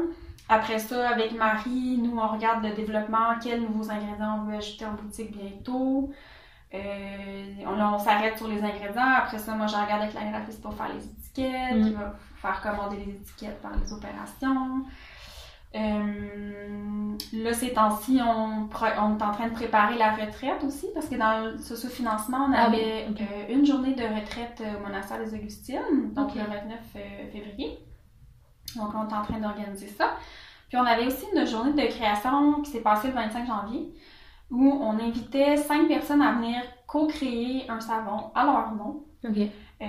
Après ça, avec Marie, nous, on regarde le développement, quels nouveaux ingrédients on veut ajouter en boutique bientôt. Euh, on, on s'arrête sur les ingrédients. Après ça, moi, je regarde avec la graphiste pour faire les étiquettes, qui mm. va faire commander les étiquettes par les opérations. Euh, là, ces temps-ci, on, on, est en train de préparer la retraite aussi, parce que dans le socio-financement, on ah avait euh, une journée de retraite au monastère des Augustines, donc le 29 février. Donc, on est en train d'organiser ça. Puis on avait aussi une journée de création qui s'est passée le 25 janvier où on invitait cinq personnes à venir co-créer un savon à leur nom. Euh,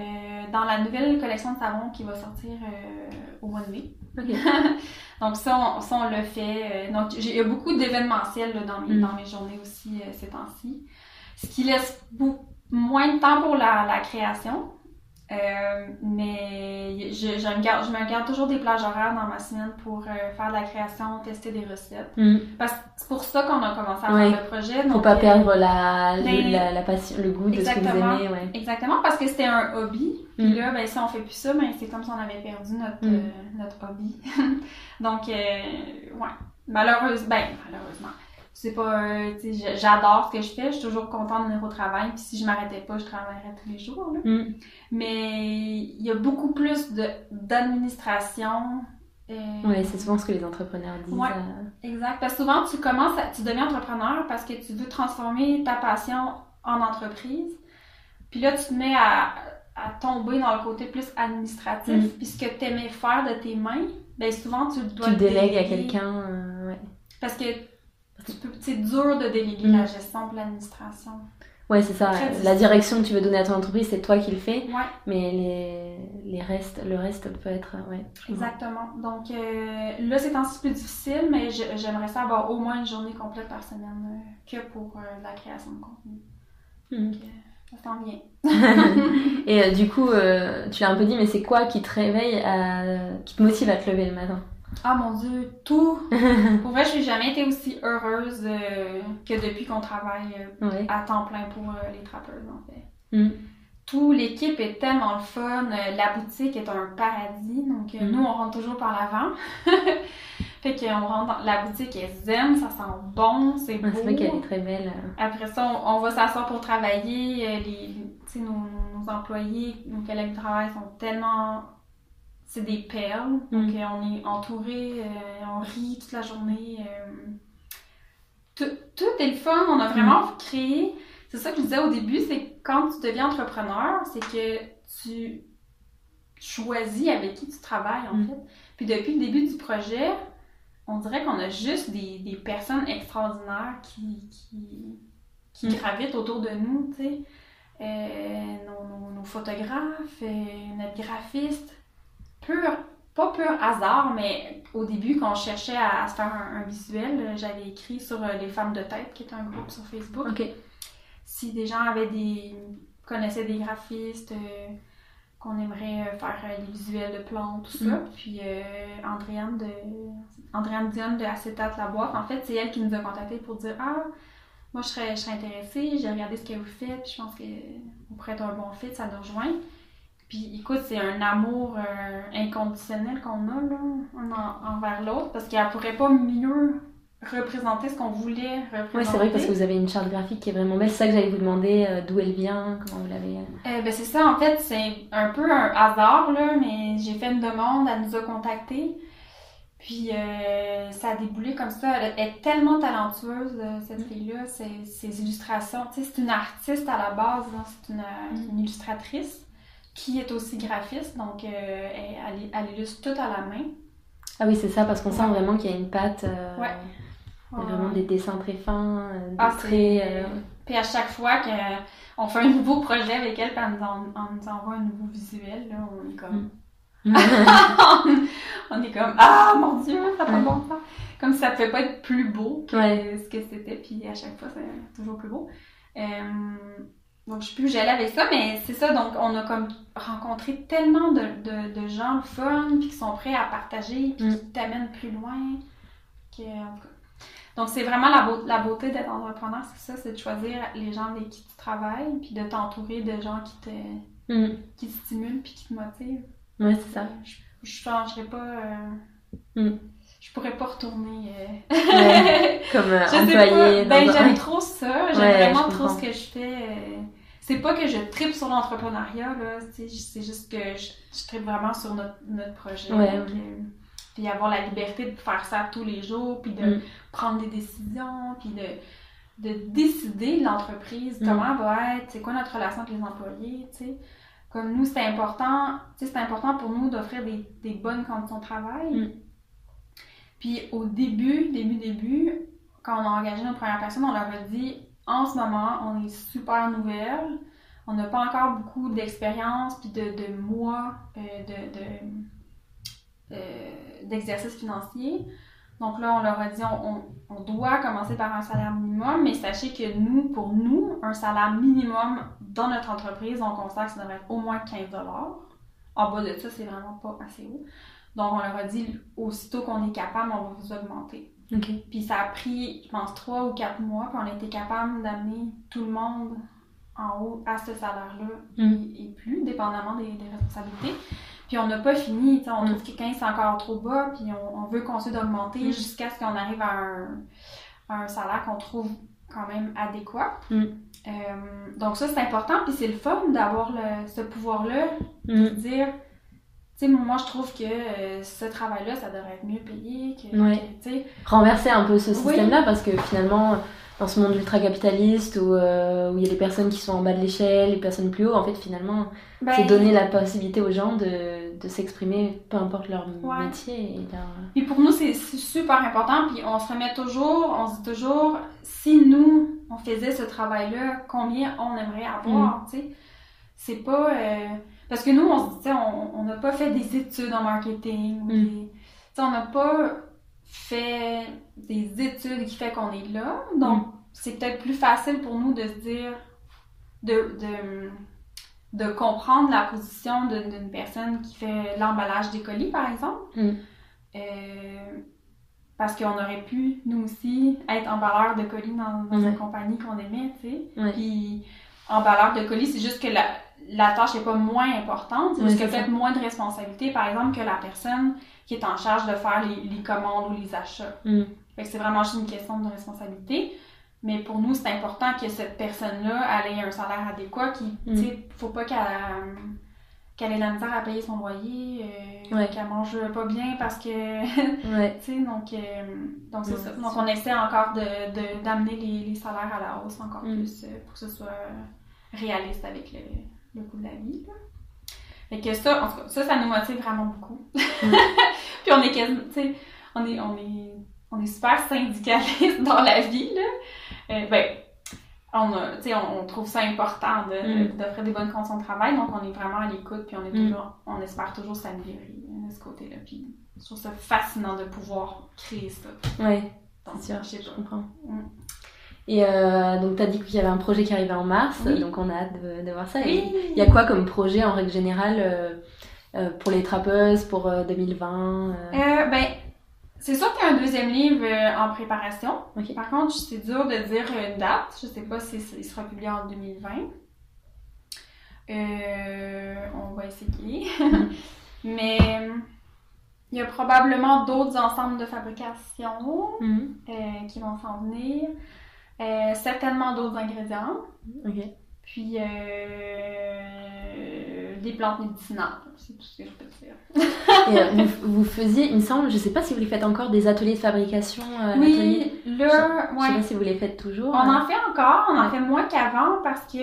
dans la nouvelle collection de savons qui va sortir euh, au mois de mai. [laughs] donc ça, on, ça, on le fait. Euh, donc il y a beaucoup d'événementiels dans, mes, mm. dans mes journées aussi ces temps-ci. Ce qui laisse beaucoup moins de temps pour la, la création. Euh, mais je, je, me garde, je me garde toujours des plages horaires dans ma semaine pour euh, faire de la création, tester des recettes. Mm. Parce que c'est pour ça qu'on a commencé à faire le projet. Faut pas euh, perdre la, ben, la, la, passion, le goût de ce que vous aimez. Ouais. Exactement, parce que c'était un hobby. Puis mm. là, ben, si on fait plus ça, ben, c'est comme si on avait perdu notre, mm. notre hobby. [laughs] Donc, ouais. Malheureusement, ben, malheureusement c'est pas euh, j'adore ce que je fais je suis toujours contente de venir au travail puis si je m'arrêtais pas je travaillerais tous les jours là. Mm. mais il y a beaucoup plus de d'administration euh... oui c'est souvent ce que les entrepreneurs disent ouais, euh. exact parce que souvent tu commences à, tu deviens entrepreneur parce que tu veux transformer ta passion en entreprise puis là tu te mets à, à tomber dans le côté plus administratif mm. puis ce que tu aimais faire de tes mains ben souvent tu dois tu délègues à quelqu'un euh, ouais. parce que c'est dur de déléguer la mm. gestion de l'administration. Ouais, c'est ça. La direction que tu veux donner à ton entreprise, c'est toi qui le fais. Ouais. Mais les, les restes, le reste peut être. Ouais, Exactement. Donc euh, là, c'est un peu plus difficile, mais j'aimerais ça avoir au moins une journée complète par semaine euh, que pour euh, la création de contenu. Mm. Donc, ça s'en vient. [laughs] Et du coup, tu l'as un peu dit, mais c'est quoi qui te réveille, à... qui te motive à te lever le matin? Ah mon dieu, tout! [laughs] pour vrai, je n'ai jamais été aussi heureuse euh, que depuis qu'on travaille euh, à temps plein pour euh, les trappeuses, en fait. Mm. Tout, l'équipe est tellement le fun. la boutique est un paradis. Donc, mm. nous, on rentre toujours par l'avant. [laughs] fait qu'on rentre dans la boutique est zen, ça sent bon, c'est beau. c'est vrai qu'elle est très belle. Après ça, on, va s'asseoir pour travailler. Les, nos, nos employés, nos collègues de travail sont tellement c'est des perles. Mm. Donc, euh, on est entouré, euh, on rit toute la journée. Euh. Tout, est le fun. On a vraiment mm. créé. C'est ça que je disais au début, c'est quand tu deviens entrepreneur, c'est que tu choisis avec qui tu travailles, en mm. fait. Puis depuis le début du projet, on dirait qu'on a juste des, des personnes extraordinaires qui, qui, qui gravitent autour de nous, tu sais. nos, nos, photographes, notre graphiste, pur, pas pur hasard, mais au début, quand je cherchais à, se faire un, visuel, euh, j'avais écrit sur euh, Les Femmes de Tête, qui est un groupe sur Facebook. Si des gens avaient des connaissaient des graphistes, euh, qu'on aimerait faire les visuels de plantes, tout ça. Mm. Puis Andréane de Andréane Dion de Acétate La Boîte, en fait, c'est elle qui nous a contactés pour dire Ah, moi je serais, je serais intéressée, j'ai regardé ce que vous faites, puis je pense que vous pourrait être un bon fit, ça nous rejoint. Puis écoute, c'est un amour euh, inconditionnel qu'on a là, envers l'autre, parce qu'elle pourrait pas mieux représenter ce qu'on voulait représenter. Oui, c'est vrai, parce que vous avez une charte graphique qui est vraiment belle. C'est ça que j'allais vous demander, euh, d'où elle vient, comment vous l'avez... Euh, ben c'est ça, en fait, c'est un peu un hasard, là, mais j'ai fait une demande, elle nous a contactés. Puis ça a déboulé comme ça. Elle est tellement talentueuse, cette mm. fille-là. Ses, illustrations, tu sais, c'est une artiste à la base, c'est une, une illustratrice qui est aussi graphiste, donc euh, elle, elle, illustre tout à la main. Ah oui, c'est ça, parce qu'on sent vraiment qu'il y a une patte. Euh, ouais. Il y a vraiment des dessins très fins, euh, des ah, traits. Puis à chaque fois qu'on fait un nouveau projet avec elle, puis elle nous, envoie un nouveau visuel, là, on est comme. Mm. [laughs] on est comme Ah mon dieu, ça pas bon ça! Comme si ça ne pouvait pas être plus beau que ce que c'était, puis à chaque fois c'est toujours plus beau. Donc, je sais plus où j'allais avec ça, mais c'est ça. Donc, on a comme rencontré tellement de, de, de gens fun, puis qui sont prêts à partager, puis qui mm. t'amènent plus loin. Que, donc, c'est vraiment la, la beauté d'être entrepreneur, c'est ça, c'est de choisir les gens avec qui tu travailles, puis de t'entourer de gens qui te, mm. qui te stimulent, puis qui te motivent. Oui, c'est ça. Je, je changerais pas. Euh, mm. Je pourrais pas retourner. Euh... comme euh, [laughs] employé. Ben, j'aime trop ça. J'aime vraiment trop ce que je fais. Euh, c'est pas que je tripe sur l'entrepreneuriat, là. C'est juste que je, je tripe vraiment sur notre, notre projet. Ouais, puis avoir la liberté de faire ça tous les jours, puis de mm. prendre des décisions, puis de, de décider l'entreprise, mm. comment va être, c'est quoi notre relation avec les employés, tu sais. Comme nous, c'est important, c'est important pour nous d'offrir des, des, bonnes conditions de travail. Mm. Puis au début, début, début, quand on a engagé nos premières personnes, on leur a dit en ce moment, on est super nouvelle, on n'a pas encore beaucoup d'expérience puis de, de mois euh, de, de, euh, d'exercice financier. Donc là, on leur a dit, on, on, doit commencer par un salaire minimum, mais sachez que nous, pour nous, un salaire minimum dans notre entreprise, on constate que ça devrait être au moins 15 En bas de ça, c'est vraiment pas assez haut. Donc, on leur a dit, aussitôt qu'on est capable, on va vous augmenter. Puis ça a pris, je pense, trois ou quatre mois, puis on a été capable d'amener tout le monde en haut à ce salaire-là mm. et, plus, dépendamment des, responsabilités. Puis on n'a pas fini, on mm. trouve que 15 c'est encore trop bas, puis on, veut continuer d'augmenter mm. jusqu'à ce qu'on arrive à un, salaire qu'on trouve quand même adéquat. Euh, donc ça, c'est important, puis c'est le fun d'avoir ce pouvoir-là, de dire sais, moi, je trouve que euh, ce travail-là, ça devrait être mieux payé. Que, ouais. Renverser un peu ce système-là, parce que finalement, dans ce monde ultra-capitaliste où, euh, où il y a des personnes qui sont en bas de l'échelle, les personnes plus haut, en fait, finalement, ben, c'est donner la possibilité aux gens de, de s'exprimer, peu importe leur métier. Et, pour nous, c'est super important. Puis on se remet toujours, on se dit toujours, si nous, on faisait ce travail-là, combien on aimerait avoir, mm. tu sais. C'est pas... Euh, parce que nous, on se on n'a pas fait des études en marketing. Mm. on n'a pas fait des études qui fait qu'on est là. Donc, mm. c'est peut-être plus facile pour nous de se dire, de, de, de comprendre la position d'une personne qui fait l'emballage des colis, par exemple. Mm. Euh, parce qu'on aurait pu, nous aussi, être emballeur de colis dans, dans une compagnie qu'on aimait, tu sais. Puis, emballeur de colis, c'est juste que la, la tâche n'est pas moins importante, c'est qu'il y a peut-être moins de responsabilité, par exemple, que la personne qui est en charge de faire les, commandes ou les achats. Mm. c'est vraiment juste une question de responsabilité. Mais pour nous, c'est important que cette personne-là ait un salaire adéquat, qui, mm. faut pas qu'elle qu'elle ait la misère à payer son loyer, euh, qu'elle mange pas bien parce que, [laughs] donc, euh, donc c'est ça. Donc on essaie encore de, d'amener les, salaires à la hausse encore mm. plus euh, pour que ce soit réaliste avec le, le coût de la vie. Là. que ça, en tout cas, ça, ça nous motive vraiment beaucoup. Mm. [laughs] Puis on est quasiment, tu sais, on est, on est, on est super syndicaliste dans la vie, là. Euh, ben, on, a, on, on, trouve ça important mm. d'offrir de, des bonnes conditions de travail, donc on est vraiment à l'écoute, puis on est mm. toujours, on espère toujours s'améliorer euh, de ce côté-là. Puis je trouve ça fascinant de pouvoir créer ça. Oui, c'est sûr, je, je comprends. Et euh, donc, tu as dit qu'il y avait un projet qui arrivait en mars, donc on a hâte de, voir ça. Il y a quoi comme projet en règle générale euh, euh, pour les trappeuses pour 2020 ben, C'est sûr qu'il y a un deuxième livre en préparation. Par contre, c'est dur de dire une date. Je sais pas si il sera publié en 2020. on va essayer. [laughs] Mais il y a probablement d'autres ensembles de fabrication mm-hmm. qui vont s'en venir. Euh, certainement d'autres ingrédients. Puis euh, des plantes médicinales, c'est tout ce que je peux dire. Et, euh, vous, faisiez, il me semble, je sais pas si vous les faites encore, des ateliers de fabrication. oui, là, je, sais pas si vous les faites toujours. On en fait encore, on en fait moins qu'avant parce que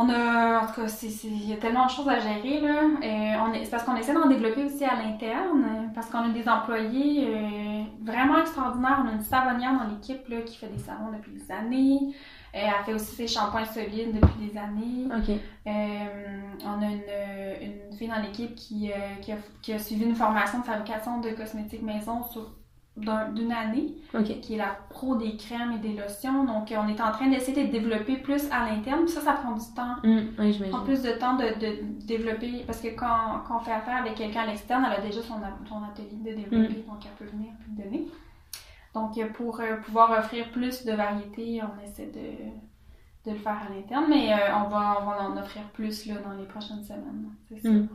on a, en tout cas, il y a tellement de choses à gérer, là. on c'est parce qu'on essaie d'en développer aussi à l'interne, parce qu'on a des employés euh, vraiment extraordinaires. On a une savonnière dans l'équipe, là, qui fait des savons depuis des années. Euh, elle fait aussi ses shampoings solides depuis des années. Euh, on a une, une fille dans l'équipe qui, qui, a, qui a suivi une formation de fabrication de cosmétiques maison sur d'une année, qui est la pro des crèmes et des lotions. Donc, on est en train d'essayer de développer plus à l'interne. Ça, ça prend du temps. Mm, oui, ça prend plus de temps de, de, développer. Parce que quand, quand on fait affaire avec quelqu'un à l'externe, elle a déjà son, son atelier de développer, mm. donc elle peut venir et donner. Donc, pour euh, pouvoir offrir plus de variétés, on essaie de, de le faire à l'interne. Mais euh, on, va, on va en offrir plus là, dans les prochaines semaines. C'est ça. Mm.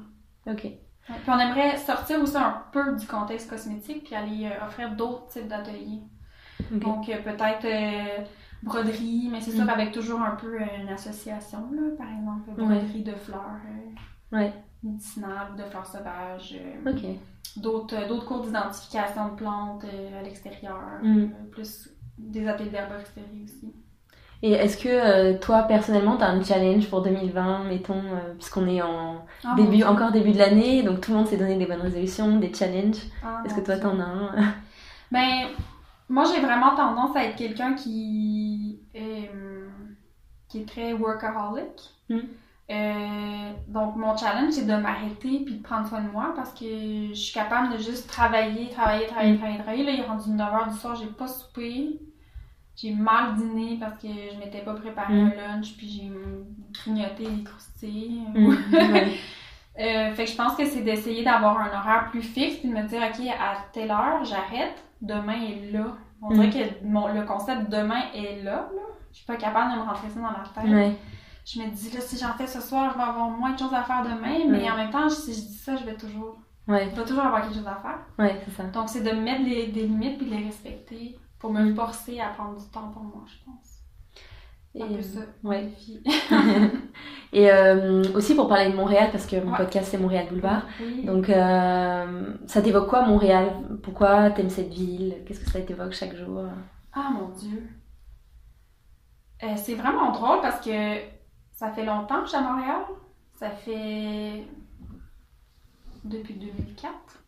OK. Puis on aimerait sortir aussi un peu du contexte cosmétique puis aller euh, offrir d'autres types d'ateliers. Donc euh, peut-être euh, broderie, mais c'est sûr mm. avec toujours un peu une association, là, par exemple, broderie de fleurs ouais. médicinales, de fleurs sauvages. D'autres, d'autres cours d'identification de plantes à l'extérieur, mm. plus des ateliers d'herboristerie aussi. Et est-ce que euh, toi, personnellement, tu as un challenge pour 2020, mettons, euh, puisqu'on est en Ah, début, encore début de l'année, donc tout le monde s'est donné des bonnes résolutions, des challenges. Ah, Est-ce que toi, t'en as un? [laughs] Ben, moi, j'ai vraiment tendance à être quelqu'un qui est, hum, qui est très workaholic. Mm. Euh, donc, mon challenge, c'est de m'arrêter puis de prendre soin de moi parce que je suis capable de juste travailler, travailler, travailler, Mm. travailler, travailler. Là, il est rendu 9h du soir, j'ai pas soupé. J'ai mal dîné parce que je m'étais pas préparé Mm. un lunch puis j'ai grignoté les croustilles. Mm. [laughs] Euh, fait que je pense que c'est d'essayer d'avoir un horaire plus fixe puis de me dire, OK, à telle heure, j'arrête, demain est là. On Mm. dirait que mon, le concept demain est là, là. Je suis pas capable de me rentrer ça dans la tête. Ouais. Je me dis, là, si j'en fais ce soir, je vais avoir moins de choses à faire demain, mais en même temps, si je dis ça, je vais toujours, Ouais, je vais toujours avoir quelque chose à faire. ouais, c'est ça. Donc, c'est de mettre les- des limites puis de les respecter pour me forcer à prendre du temps pour moi, je pense. C'est un Et, peu ça, ouais. mon défi. [laughs] Et euh, aussi pour parler de Montréal, parce que mon Ouais. podcast c'est Montréal Boulevard. Oui. Donc, euh, ça t'évoque quoi Montréal? Pourquoi t'aimes cette ville? Qu'est-ce que ça t'évoque chaque jour? Ah mon dieu. Euh, c'est vraiment drôle parce que ça fait longtemps que je suis à Montréal. Ça fait depuis 2004.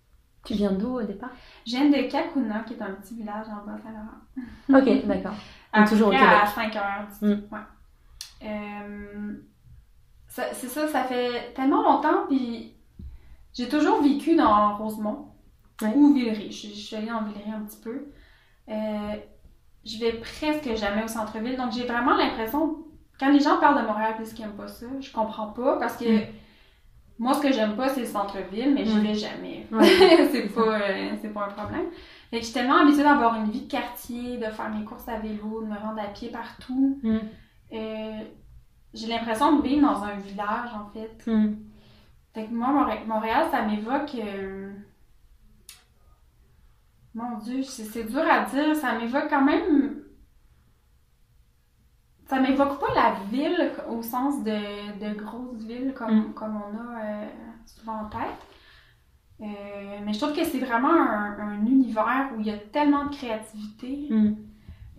Tu viens d'où au départ? Je viens de Kakuna, qui est un petit village en Bas-Saint-Laurent. Ok, d'accord. Toujours au Québec. à 5 heures d'ici. Mm. Ouais. Euh, c'est ça, ça fait tellement longtemps, puis j'ai toujours vécu dans Rosemont Ouais. ou Villeray. Je, je suis allée en Villeray un petit peu. Euh, je vais presque jamais au centre-ville, donc j'ai vraiment l'impression, quand les gens parlent de Montréal et qu'ils n'aiment pas ça, je comprends pas parce que Mm. Moi, ce que j'aime pas, c'est le centre-ville, mais Ouais. vais jamais. [laughs] C'est pas, euh, c'est pas un problème. Fait que je suis tellement habituée d'avoir une vie de quartier, de faire mes courses à vélo, de me rendre à pied partout. Mm. Euh, j'ai l'impression de vivre dans un village, en fait. Mm. Fait que moi, Montré- Montréal, ça m'évoque... euh, Mon Dieu, c'est c'est dur à dire. Ça m'évoque quand même... Ça m'évoque pas la ville au sens de, de grosse ville comme, Mm. comme on a euh, souvent en tête. Euh, mais je trouve que c'est vraiment un, un univers où il y a tellement de créativité. Mm.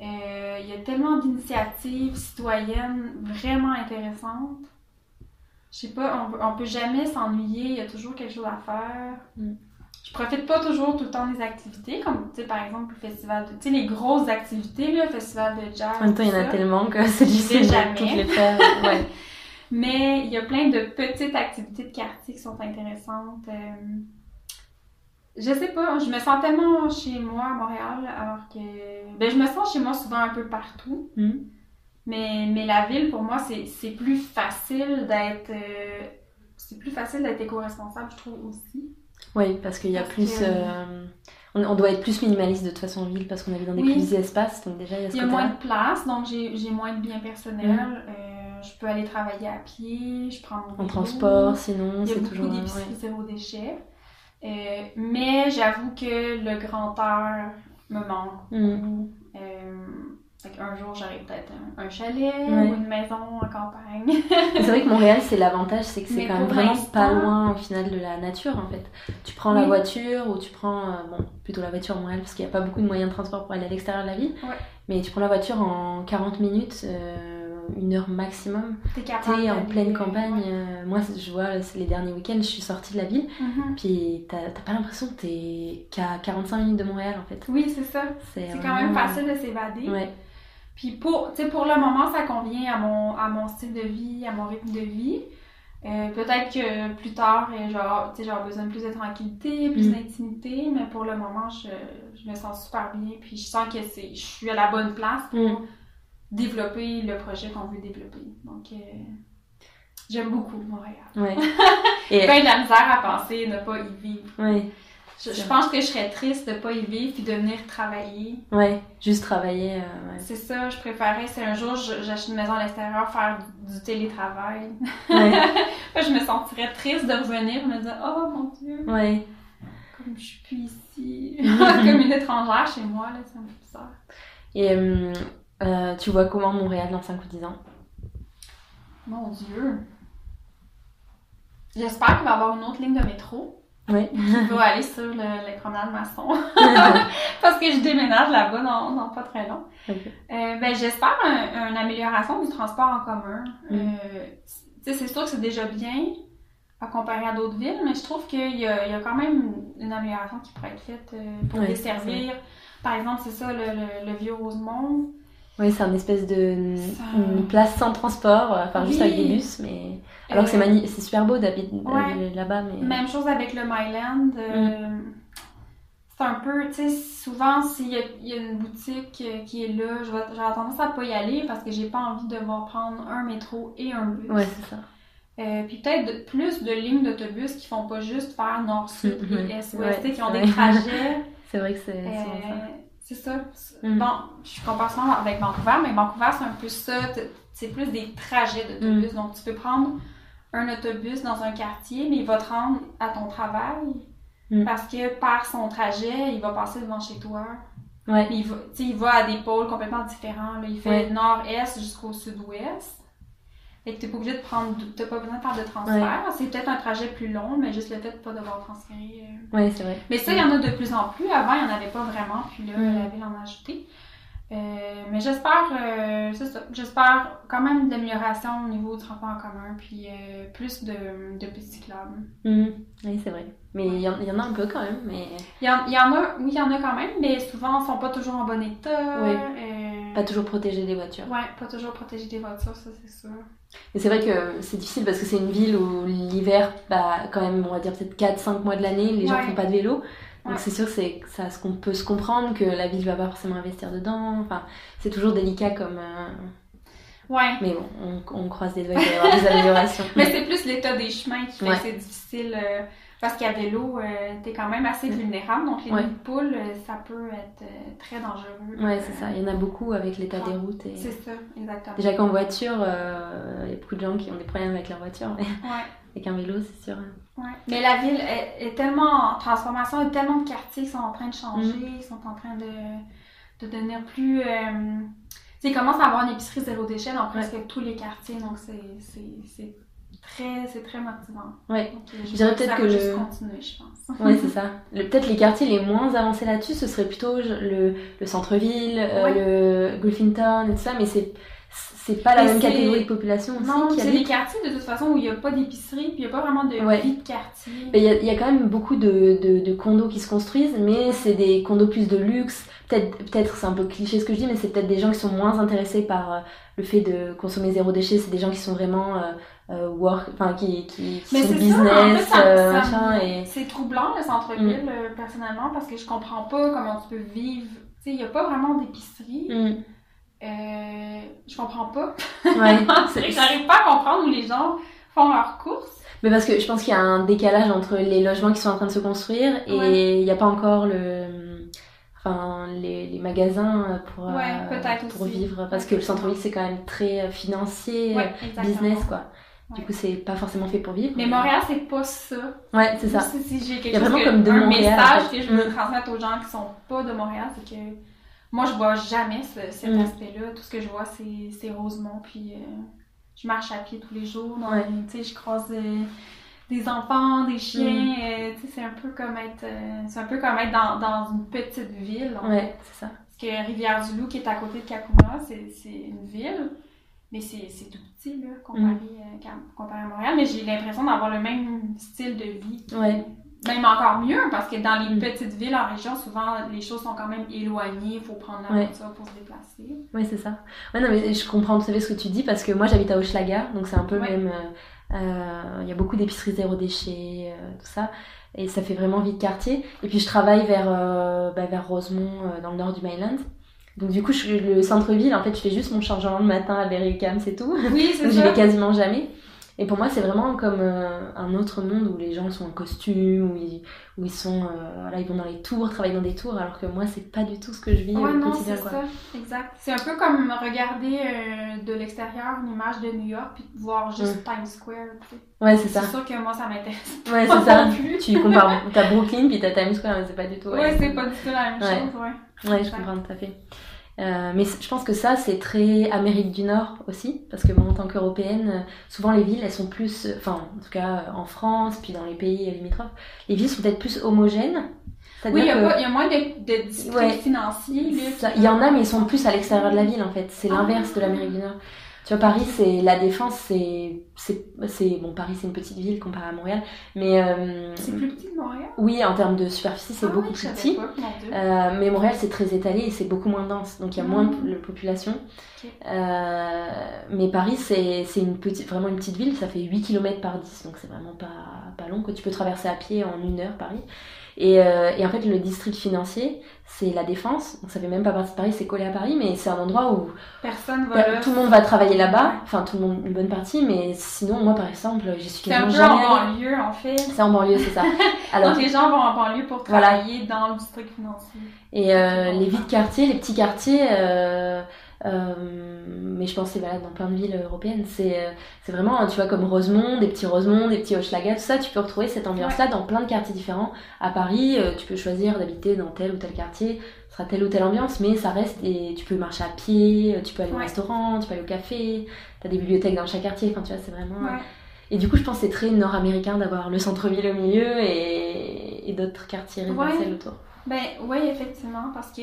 Euh, il y a tellement d'initiatives citoyennes vraiment intéressantes. Je sais pas, on, on peut jamais s'ennuyer, il y a toujours quelque chose à faire. Mm. Je profite pas toujours tout le temps des activités, comme tu sais, par exemple le festival de. Tu sais, les grosses activités, le festival de jazz. En même temps, il y en a tellement que c'est difficile de toutes les faire. Ouais. [laughs] Mais il y a plein de petites activités de quartier qui sont intéressantes. Euh, Je sais pas, je me sens tellement chez moi à Montréal, alors que. Ben, je me sens chez moi souvent un peu partout. Mm. Mais, mais la ville, pour moi, c'est c'est plus facile d'être. euh, C'est plus facile d'être éco-responsable, je trouve aussi. Oui, parce qu'il y a Parce plus. que- euh, on, on doit être plus minimaliste de toute façon en ville parce qu'on habite dans des Oui. plus petits espaces, donc déjà il y a ce Il y a moins de place, donc j'ai moins de biens personnels. Mm. Euh, je peux aller travailler à pied, je prends mon En transport, sinon Il y a c'est beaucoup toujours. d'épiceries ouais. zéro déchet. Euh, mais j'avoue que le grand air me manque Mm. Fait qu'un jour, j'aurai peut-être un, un chalet Ouais. ou une maison en campagne. C'est vrai que Montréal, c'est l'avantage, c'est que c'est quand même vraiment pas loin au final de la nature en fait. Tu prends la voiture ou tu prends, euh, bon, plutôt la voiture à Montréal parce qu'il n'y a pas beaucoup de moyens de transport pour aller à l'extérieur de la ville. Ouais. Mais tu prends la voiture en 40 minutes, euh, une heure maximum. T'es capable T'es en pleine campagne. euh, moi, je vois, les derniers week-ends, je suis sortie de la ville. Mhm. Puis t'as pas l'impression que t'es qu'à 45 minutes de Montréal en fait. Oui, c'est ça. C'est quand même facile de s'évader. Ouais. Puis pour, pour le moment, ça convient à mon, à mon style de vie, à mon rythme de vie. Euh, Peut-être que plus tard, euh, j'aurai besoin de plus de tranquillité, plus Mm. d'intimité, mais pour le moment, je, je me sens super bien. Puis je sens que c'est, je suis à la bonne place pour Mm. développer le projet qu'on veut développer. Donc, euh, j'aime beaucoup Montréal. Ouais. [laughs] Et, de la misère à penser ne pas y vivre. ouais. Je, C'est je pense que je serais triste de pas y vivre puis de venir travailler. Ouais. Juste travailler. euh, ouais. C'est ça, je préférais, c'est un jour, j'achète une maison à l'extérieur, faire du, télétravail. Ouais. [laughs] Je me sentirais triste de revenir, me dire, oh mon Dieu, ouais. comme je suis plus ici, [laughs] comme une étrangère chez moi, là, ça me fait bizarre. Et euh, euh, tu vois comment Montréal dans 5 ou 10 ans? Mon Dieu. J'espère qu'il va y avoir une autre ligne de métro. Ouais. qui va aller sur le, les promenades maçons. [laughs] Parce que je déménage là-bas dans, dans pas très long. Euh, ben, j'espère un- une amélioration du transport en commun. Mm. Euh, tu sais, c'est sûr que c'est déjà bien à comparer à d'autres villes, mais je trouve qu'il y a, il y a quand même une amélioration qui pourrait être faite euh, pour desservir. Par exemple, c'est ça, le, le, le vieux Rosemont. Ouais, c'est un espèce de Ça- place sans transport, euh, enfin juste Oui. avec des bus, mais alors que c'est Euh, mani- c'est super beau d'habiter Ouais. là-bas, mais Même chose avec le Myland. euh, Mm. C'est un peu, tu sais, souvent, s'il y, a- il y a une boutique euh, qui est là, j'aurais tendance à pas y aller parce que j'ai pas envie de devoir prendre un métro et un bus. ouais, c'est ça. Euh, puis peut-être plus de lignes d'autobus qui font pas juste faire nord-sud [laughs] et est-ouest, Ouais, qui ont des trajets. [laughs] C'est vrai que c'est euh, c'est ça. Mhm. Bon, je compare souvent avec Vancouver, mais Vancouver, c'est un peu ça. C'est plus des trajets d'autobus. Mhm. Donc, tu peux prendre un autobus dans un quartier, mais il va te rendre à ton travail. Mhm. Parce que par son trajet, il va passer devant chez toi. Ouais. Il va, tu sais, il va à des pôles complètement différents. là. Il fait Ouais. nord-est jusqu'au sud-ouest. Fait que t'es pas obligé de prendre, t'as pas besoin de faire de transfert. C'est peut-être un trajet plus long, mais juste le fait de pas devoir transférer. euh. Ouais, c'est vrai. Mais ça, il y en a de plus en plus. Avant, il n'y en avait pas vraiment, puis là, Mm. la ville en a ajouté. Euh, mais j'espère, euh, c'est ça, j'espère quand même d'amélioration au niveau du transport en commun, puis euh, plus de, de pistes cyclables. Mhm. Oui, c'est vrai. Mais il y, en- il y en a un peu quand même, mais Il y, en, il y en a, oui, il y en a quand même, mais souvent, ils sont pas toujours en bon état. Oui. Pas toujours protégé des voitures. Ouais, pas toujours protégés des voitures, ça c'est sûr. Et c'est vrai que c'est difficile parce que c'est une ville où l'hiver, bah, quand même, on va dire peut-être 4-5 mois de l'année, les gens Ouais. font pas de vélo. Donc Ouais. c'est sûr c'est ça ce qu'on peut se comprendre que la ville va pas forcément investir dedans. Enfin, c'est toujours délicat comme. euh, Ouais. Mais bon, on, on croise les doigts qu'il va y avoir des améliorations. [laughs] Mais c'est plus l'état des chemins qui fait Ouais. que c'est difficile. euh, parce qu'à vélo, euh, t'es quand même assez vulnérable. Donc les Ouais. nids de poules, euh, ça peut être euh, très dangereux. Ouais, c'est ça. Il y en a beaucoup avec l'état des routes. Et... C'est ça, exactement. Déjà qu'en voiture, euh, il y a beaucoup de gens qui ont des problèmes avec leur voiture, mais Ouais, [laughs] avec un vélo, c'est sûr. ouais. Mais la ville est, est tellement en transformation, il y a tellement de quartiers qui sont en train de changer, Mm. ils sont en train de, de devenir plus. Tu sais, ils commencent à avoir une épicerie zéro déchet dans presque tous les quartiers, donc c'est très, c'est très motivant. Ouais. Donc, euh, je dirais que peut-être que va le- juste continuer, je pense. [laughs] Ouais, c'est ça. Le- Peut-être les quartiers les moins avancés là-dessus, ce serait plutôt le, le centre-ville, euh, le Griffintown et tout ça, mais c'est c'est pas la Mais même c'est- catégorie de population aussi Non, c'est des quartiers de toute façon où il n'y a pas d'épicerie, puis il n'y a pas vraiment de Ouais. vie de quartier. Il y, a- il y a quand même beaucoup de, de, de condos qui se construisent, mais c'est des condos plus de luxe. Peut-être, peut-être c'est un peu cliché ce que je dis, mais c'est peut-être des gens qui sont moins intéressés par euh, le fait de consommer zéro déchet. C'est des gens qui sont vraiment euh, euh, work, enfin qui, qui, qui Mais sont business, ça, en fait, ça- euh, ça machin. Et... c'est troublant le centre-ville euh, personnellement parce que je comprends pas comment tu peux vivre. Tu sais, il n'y a pas vraiment d'épicerie. Mm. Euh, je comprends pas. Ouais, [laughs] J'arrive pas à comprendre où les gens font leurs courses. Mais parce que je pense qu'il y a un décalage entre les logements qui sont en train de se construire et Ouais. il n'y a pas encore le, enfin les, les magasins pour Ouais, euh, pour aussi. vivre parce que le centre-ville c'est quand même très financier, Ouais, business quoi. Du coup c'est pas forcément fait pour vivre. Mais Montréal, c'est pas ça. Ouais, c'est ça. Si, si j'ai quelque Il y a chose vraiment que- comme de un Montréal, message en fait. que je veux Mm. transmettre aux gens qui sont pas de Montréal, c'est que moi, je vois jamais ce- cet Mm. aspect-là. Tout ce que je vois, c'est Rosemont, puis euh, je marche à pied tous les jours. Donc, Ouais. tu sais, je croise euh, des enfants, des chiens. Mm. euh, tu sais, c'est un peu comme être, c'est un peu comme être dans, dans une petite ville. en. Ouais, c'est ça. Parce que Rivière-du-Loup, qui est à côté de Kakuma, c'est une ville, mais c'est tout petit là, comparé, Mm. euh, comparé à Montréal. Mais j'ai l'impression d'avoir le même style de vie. Ouais. Même encore mieux, parce que dans les Mm. petites villes en région, souvent les choses sont quand même éloignées, il faut prendre la Ouais. voiture pour se déplacer. Ouais, c'est ça. Ouais, non, mais je comprends tout à fait ce que tu dis parce que moi j'habite à Hochelaga, donc c'est un peu Ouais. même. euh, euh, Il y a beaucoup d'épiceries zéro déchet, euh, tout ça, et ça fait vraiment vie de quartier. Et puis je travaille vers, euh, bah, vers Rosemont, dans le nord du Mainland. Donc du coup, je, le centre-ville, en fait, je fais juste mon chargement le matin à Berry-UQAM, c'est tout. Oui, c'est [laughs] Donc j'y ça. vais quasiment jamais. Et pour moi, c'est vraiment comme euh, un autre monde où les gens sont en costume, où ils, où ils sont, euh, voilà, ils vont dans les tours, travaillent dans des tours, alors que moi, c'est pas du tout ce que je vis Ouais, au non, quotidien, c'est ça, exact. C'est un peu comme regarder euh, de l'extérieur une image de New York puis voir juste Times Square. tu sais. Ouais, c'est ça. C'est sûr que moi, ça m'intéresse [laughs] Ouais, c'est ça. plus. Tu compares, t'as Brooklyn puis t'as Times Square, mais c'est pas du tout. Ouais, c'est pas du tout la même Ouais. chose, ouais. Ouais, je comprends tout à fait. Euh, mais je pense que ça, c'est très Amérique du Nord aussi, parce que moi, en tant qu'Européenne, euh, souvent les villes, elles sont plus, enfin, en tout cas en France, puis dans les pays limitrophes, les villes sont peut-être plus homogènes. Oui, il y, a moins de, de districts financiers. Il y en a, mais ils sont plus à l'extérieur de la ville, en fait. C'est ah. l'inverse de l'Amérique du Nord. Tu vois, Paris, c'est la défense, c'est, c'est, bon, Paris, c'est une petite ville comparée à Montréal, mais euh, c'est plus petit que Montréal? Oui, en termes de superficie, c'est ah beaucoup plus petit. euh, mais Montréal, c'est très étalé et c'est beaucoup moins dense, donc il y a moins de ah. population. Euh, mais Paris, c'est, c'est une petite, vraiment une petite ville, ça fait 8 km par 10, donc c'est vraiment pas, pas long. Que tu peux traverser à pied en une heure Paris. Et, euh, et, en fait, le district financier, c'est la Défense. Donc ça fait même pas partie de Paris, c'est collé à Paris, mais c'est un endroit où personne va. Tout le monde va travailler là-bas. Enfin, tout le monde, une bonne partie, mais sinon, moi, par exemple, j'y suis quasiment jamais C'est un peu en banlieue, en fait. C'est en banlieue, c'est ça. [laughs] Alors, Donc les gens vont en banlieue pour travailler dans le district financier. Et euh, les villes quartiers, les petits quartiers. Euh, euh, mais je pense que c'est valable dans plein de villes européennes. C'est, euh, c'est vraiment, tu vois, comme Rosemont, des petits Rosemont, des petits Hochelaga, tout ça, tu peux retrouver cette ambiance-là dans plein de quartiers différents. À Paris, euh, tu peux choisir d'habiter dans tel ou tel quartier, ce sera telle ou telle ambiance, mais ça reste et tu peux marcher à pied, tu peux aller au restaurant, tu peux aller au café, t'as des bibliothèques dans chaque quartier, enfin tu vois, c'est vraiment. Et du coup, je pense que c'est très nord-américain d'avoir le centre-ville au milieu et, et d'autres quartiers résidentiels autour. Ben oui, effectivement, parce que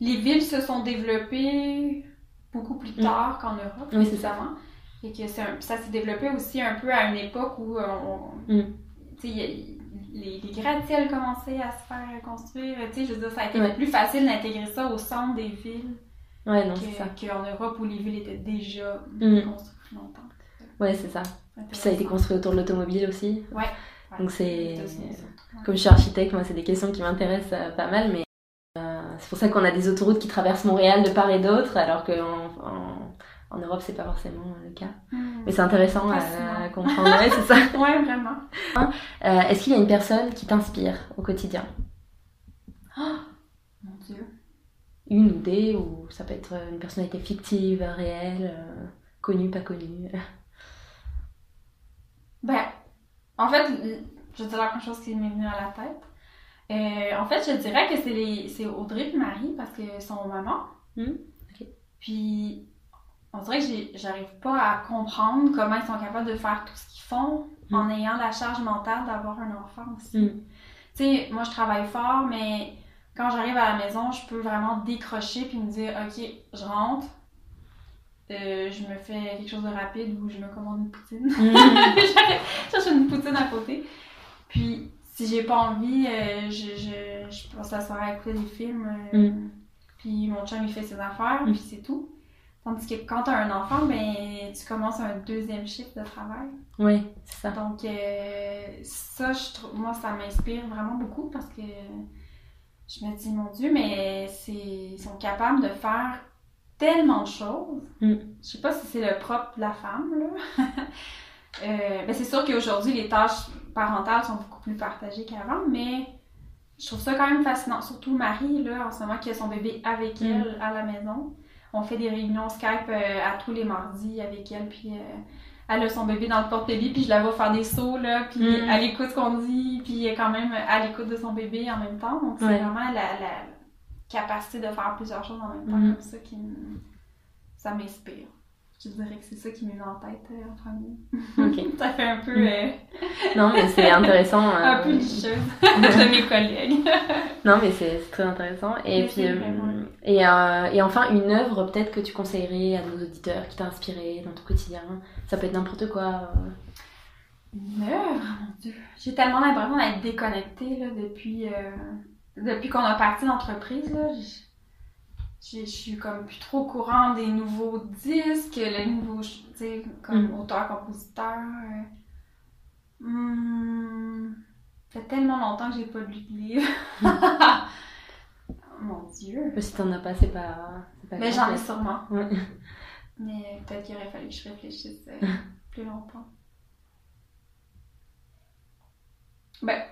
les villes se sont développées beaucoup plus mm. tard qu'en Europe, oui. Et que ça s'est développé aussi un peu à une époque où mm. les, les gratte-ciels commençaient à se faire construire. Je veux dire, ça a été plus facile d'intégrer ça au centre des villes ouais, qu'en Europe où les villes étaient déjà mm. construites longtemps. Ouais, c'est ça. Puis ça a été construit autour de l'automobile aussi. Ouais. Donc c'est... Comme je suis architecte, moi, c'est des questions qui m'intéressent euh, pas mal, mais c'est pour ça qu'on a des autoroutes qui traversent Montréal de part et d'autre, alors qu'en en, Europe, c'est pas forcément le cas. Hmm. Mais c'est intéressant à, comprendre. ouais, c'est ça. [laughs] ouais, vraiment. Euh, est-ce qu'il y a une personne qui t'inspire au quotidien? Oh, Mon Dieu. Une ou des, ou ça peut être une personnalité fictive, réelle, euh, connue, pas connue? Ben, en fait, je vais dire la chose qui m'est venue à la tête. Euh, en fait, je dirais que c'est les c'est Audrey et Marie parce que sont maman. Hmm, puis on dirait que j'arrive pas à comprendre comment ils sont capables de faire tout ce qu'ils font hmm. en ayant la charge mentale d'avoir un enfant aussi. Hmm. Tu sais, moi je travaille fort, mais quand j'arrive à la maison, je peux vraiment décrocher puis me dire ok, je rentre. Euh, je me fais quelque chose de rapide ou je me commande une poutine. [laughs] je cherche une poutine à côté. Puis si j'ai pas envie, euh, je, je, je passe la soirée à écouter des films. Euh, mm. Puis mon chum, il fait ses affaires, mm. puis c'est tout. Tandis que quand t'as un enfant, ben, tu commences un deuxième shift de travail. Oui, c'est ça. Donc, euh, ça, je trouve, moi, ça m'inspire vraiment beaucoup parce que je me dis, mon Dieu, mais c'est, ils sont capables de faire tellement de choses. Mm. Je sais pas si c'est le propre de la femme, là. [laughs] ben, c'est sûr qu'aujourd'hui, les tâches parentales sont beaucoup plus partagées qu'avant, mais je trouve ça quand même fascinant. Surtout Marie, là, en ce moment, qui a son bébé avec mm. elle à la maison. On fait des réunions Skype euh, à tous les mardis avec elle, puis euh, elle a son bébé dans le porte-bébé, puis je la vois faire des sauts, là, puis mm. elle écoute ce qu'on dit, puis elle est quand même à l'écoute de son bébé en même temps. Donc, c'est vraiment la, la, capacité de faire plusieurs choses en même temps, mm. comme ça, qui ça m'inspire. Je dirais que c'est ça qui m'est en tête euh, en premier. Ok. [laughs] ça fait un peu. Mm. Euh, non, mais c'est intéressant. [laughs] un peu licheuse [laughs] de mes collègues. non, mais c'est très intéressant. Et puis, euh, et, et enfin, une œuvre peut-être que tu conseillerais à nos auditeurs qui t'a inspiré dans ton quotidien. Ça peut être n'importe quoi. Une œuvre, mon Dieu. J'ai tellement l'impression d'être déconnectée là, depuis, depuis qu'on a parti d'entreprise. Là je suis comme plus trop au courant des nouveaux disques, les nouveaux, tu sais, comme mm. auteur-compositeur. Euh. Hmm. ça fait tellement longtemps que j'ai pas lu de livre. [laughs] Mon Dieu. Si t'en as pas, c'est pas. Mais j'en ai sûrement. Mais peut-être qu'il aurait fallu que je réfléchisse euh, [laughs] plus longtemps. Ben,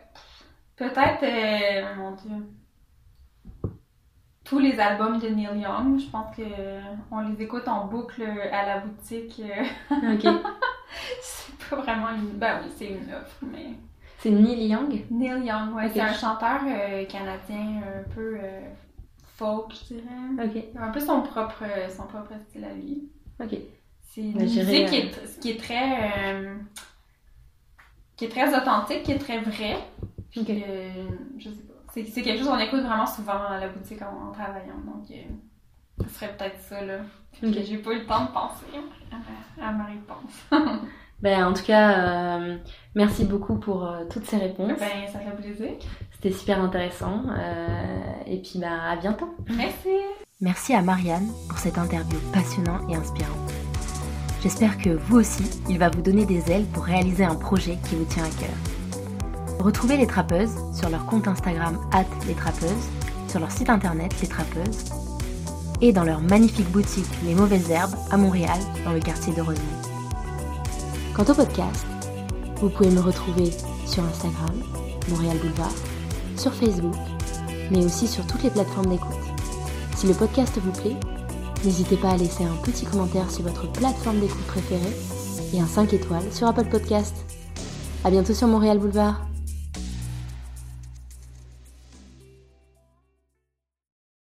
peut-être, euh, mon Dieu tous les albums de Neil Young. Je pense que on les écoute en boucle à la boutique. Ok. [laughs] c'est pas vraiment une. Ben oui, c'est une offre, mais. C'est Neil Young? Neil Young, ouais. C'est un chanteur euh, canadien un peu euh, folk, je dirais. Ok. Un peu son propre, son propre style à lui. Ok. C'est une Ben, musique qui euh, est, qui est très... euh, qui est très authentique, qui est très vraie. Puis, euh, je sais pas. C'est, c'est quelque chose qu'on écoute vraiment souvent à la boutique en, en travaillant. Donc, euh, ce serait peut-être ça, là. Puis Ok. que j'ai pas eu le temps de penser à ma, à ma réponse. [laughs] Ben, en tout cas, euh, merci beaucoup pour euh, toutes ces réponses. ben, ça fait plaisir. C'était super intéressant. euh, et puis, bah, à bientôt. Merci! Merci à Marianne pour cette interview passionnante et inspirante. J'espère que vous aussi, il va vous donner des ailes pour réaliser un projet qui vous tient à cœur. Retrouvez les trappeuses sur leur compte Instagram les trappeuses, sur leur site internet les trappeuses et dans leur magnifique boutique Les Mauvaises Herbes à Montréal, dans le quartier de Rosemont. Quant au podcast, vous pouvez me retrouver sur Instagram, Montréal Boulevard, sur Facebook, mais aussi sur toutes les plateformes d'écoute. Si le podcast vous plaît, n'hésitez pas à laisser un petit commentaire sur votre plateforme d'écoute préférée et un 5 étoiles sur Apple Podcast. À bientôt sur Montréal Boulevard.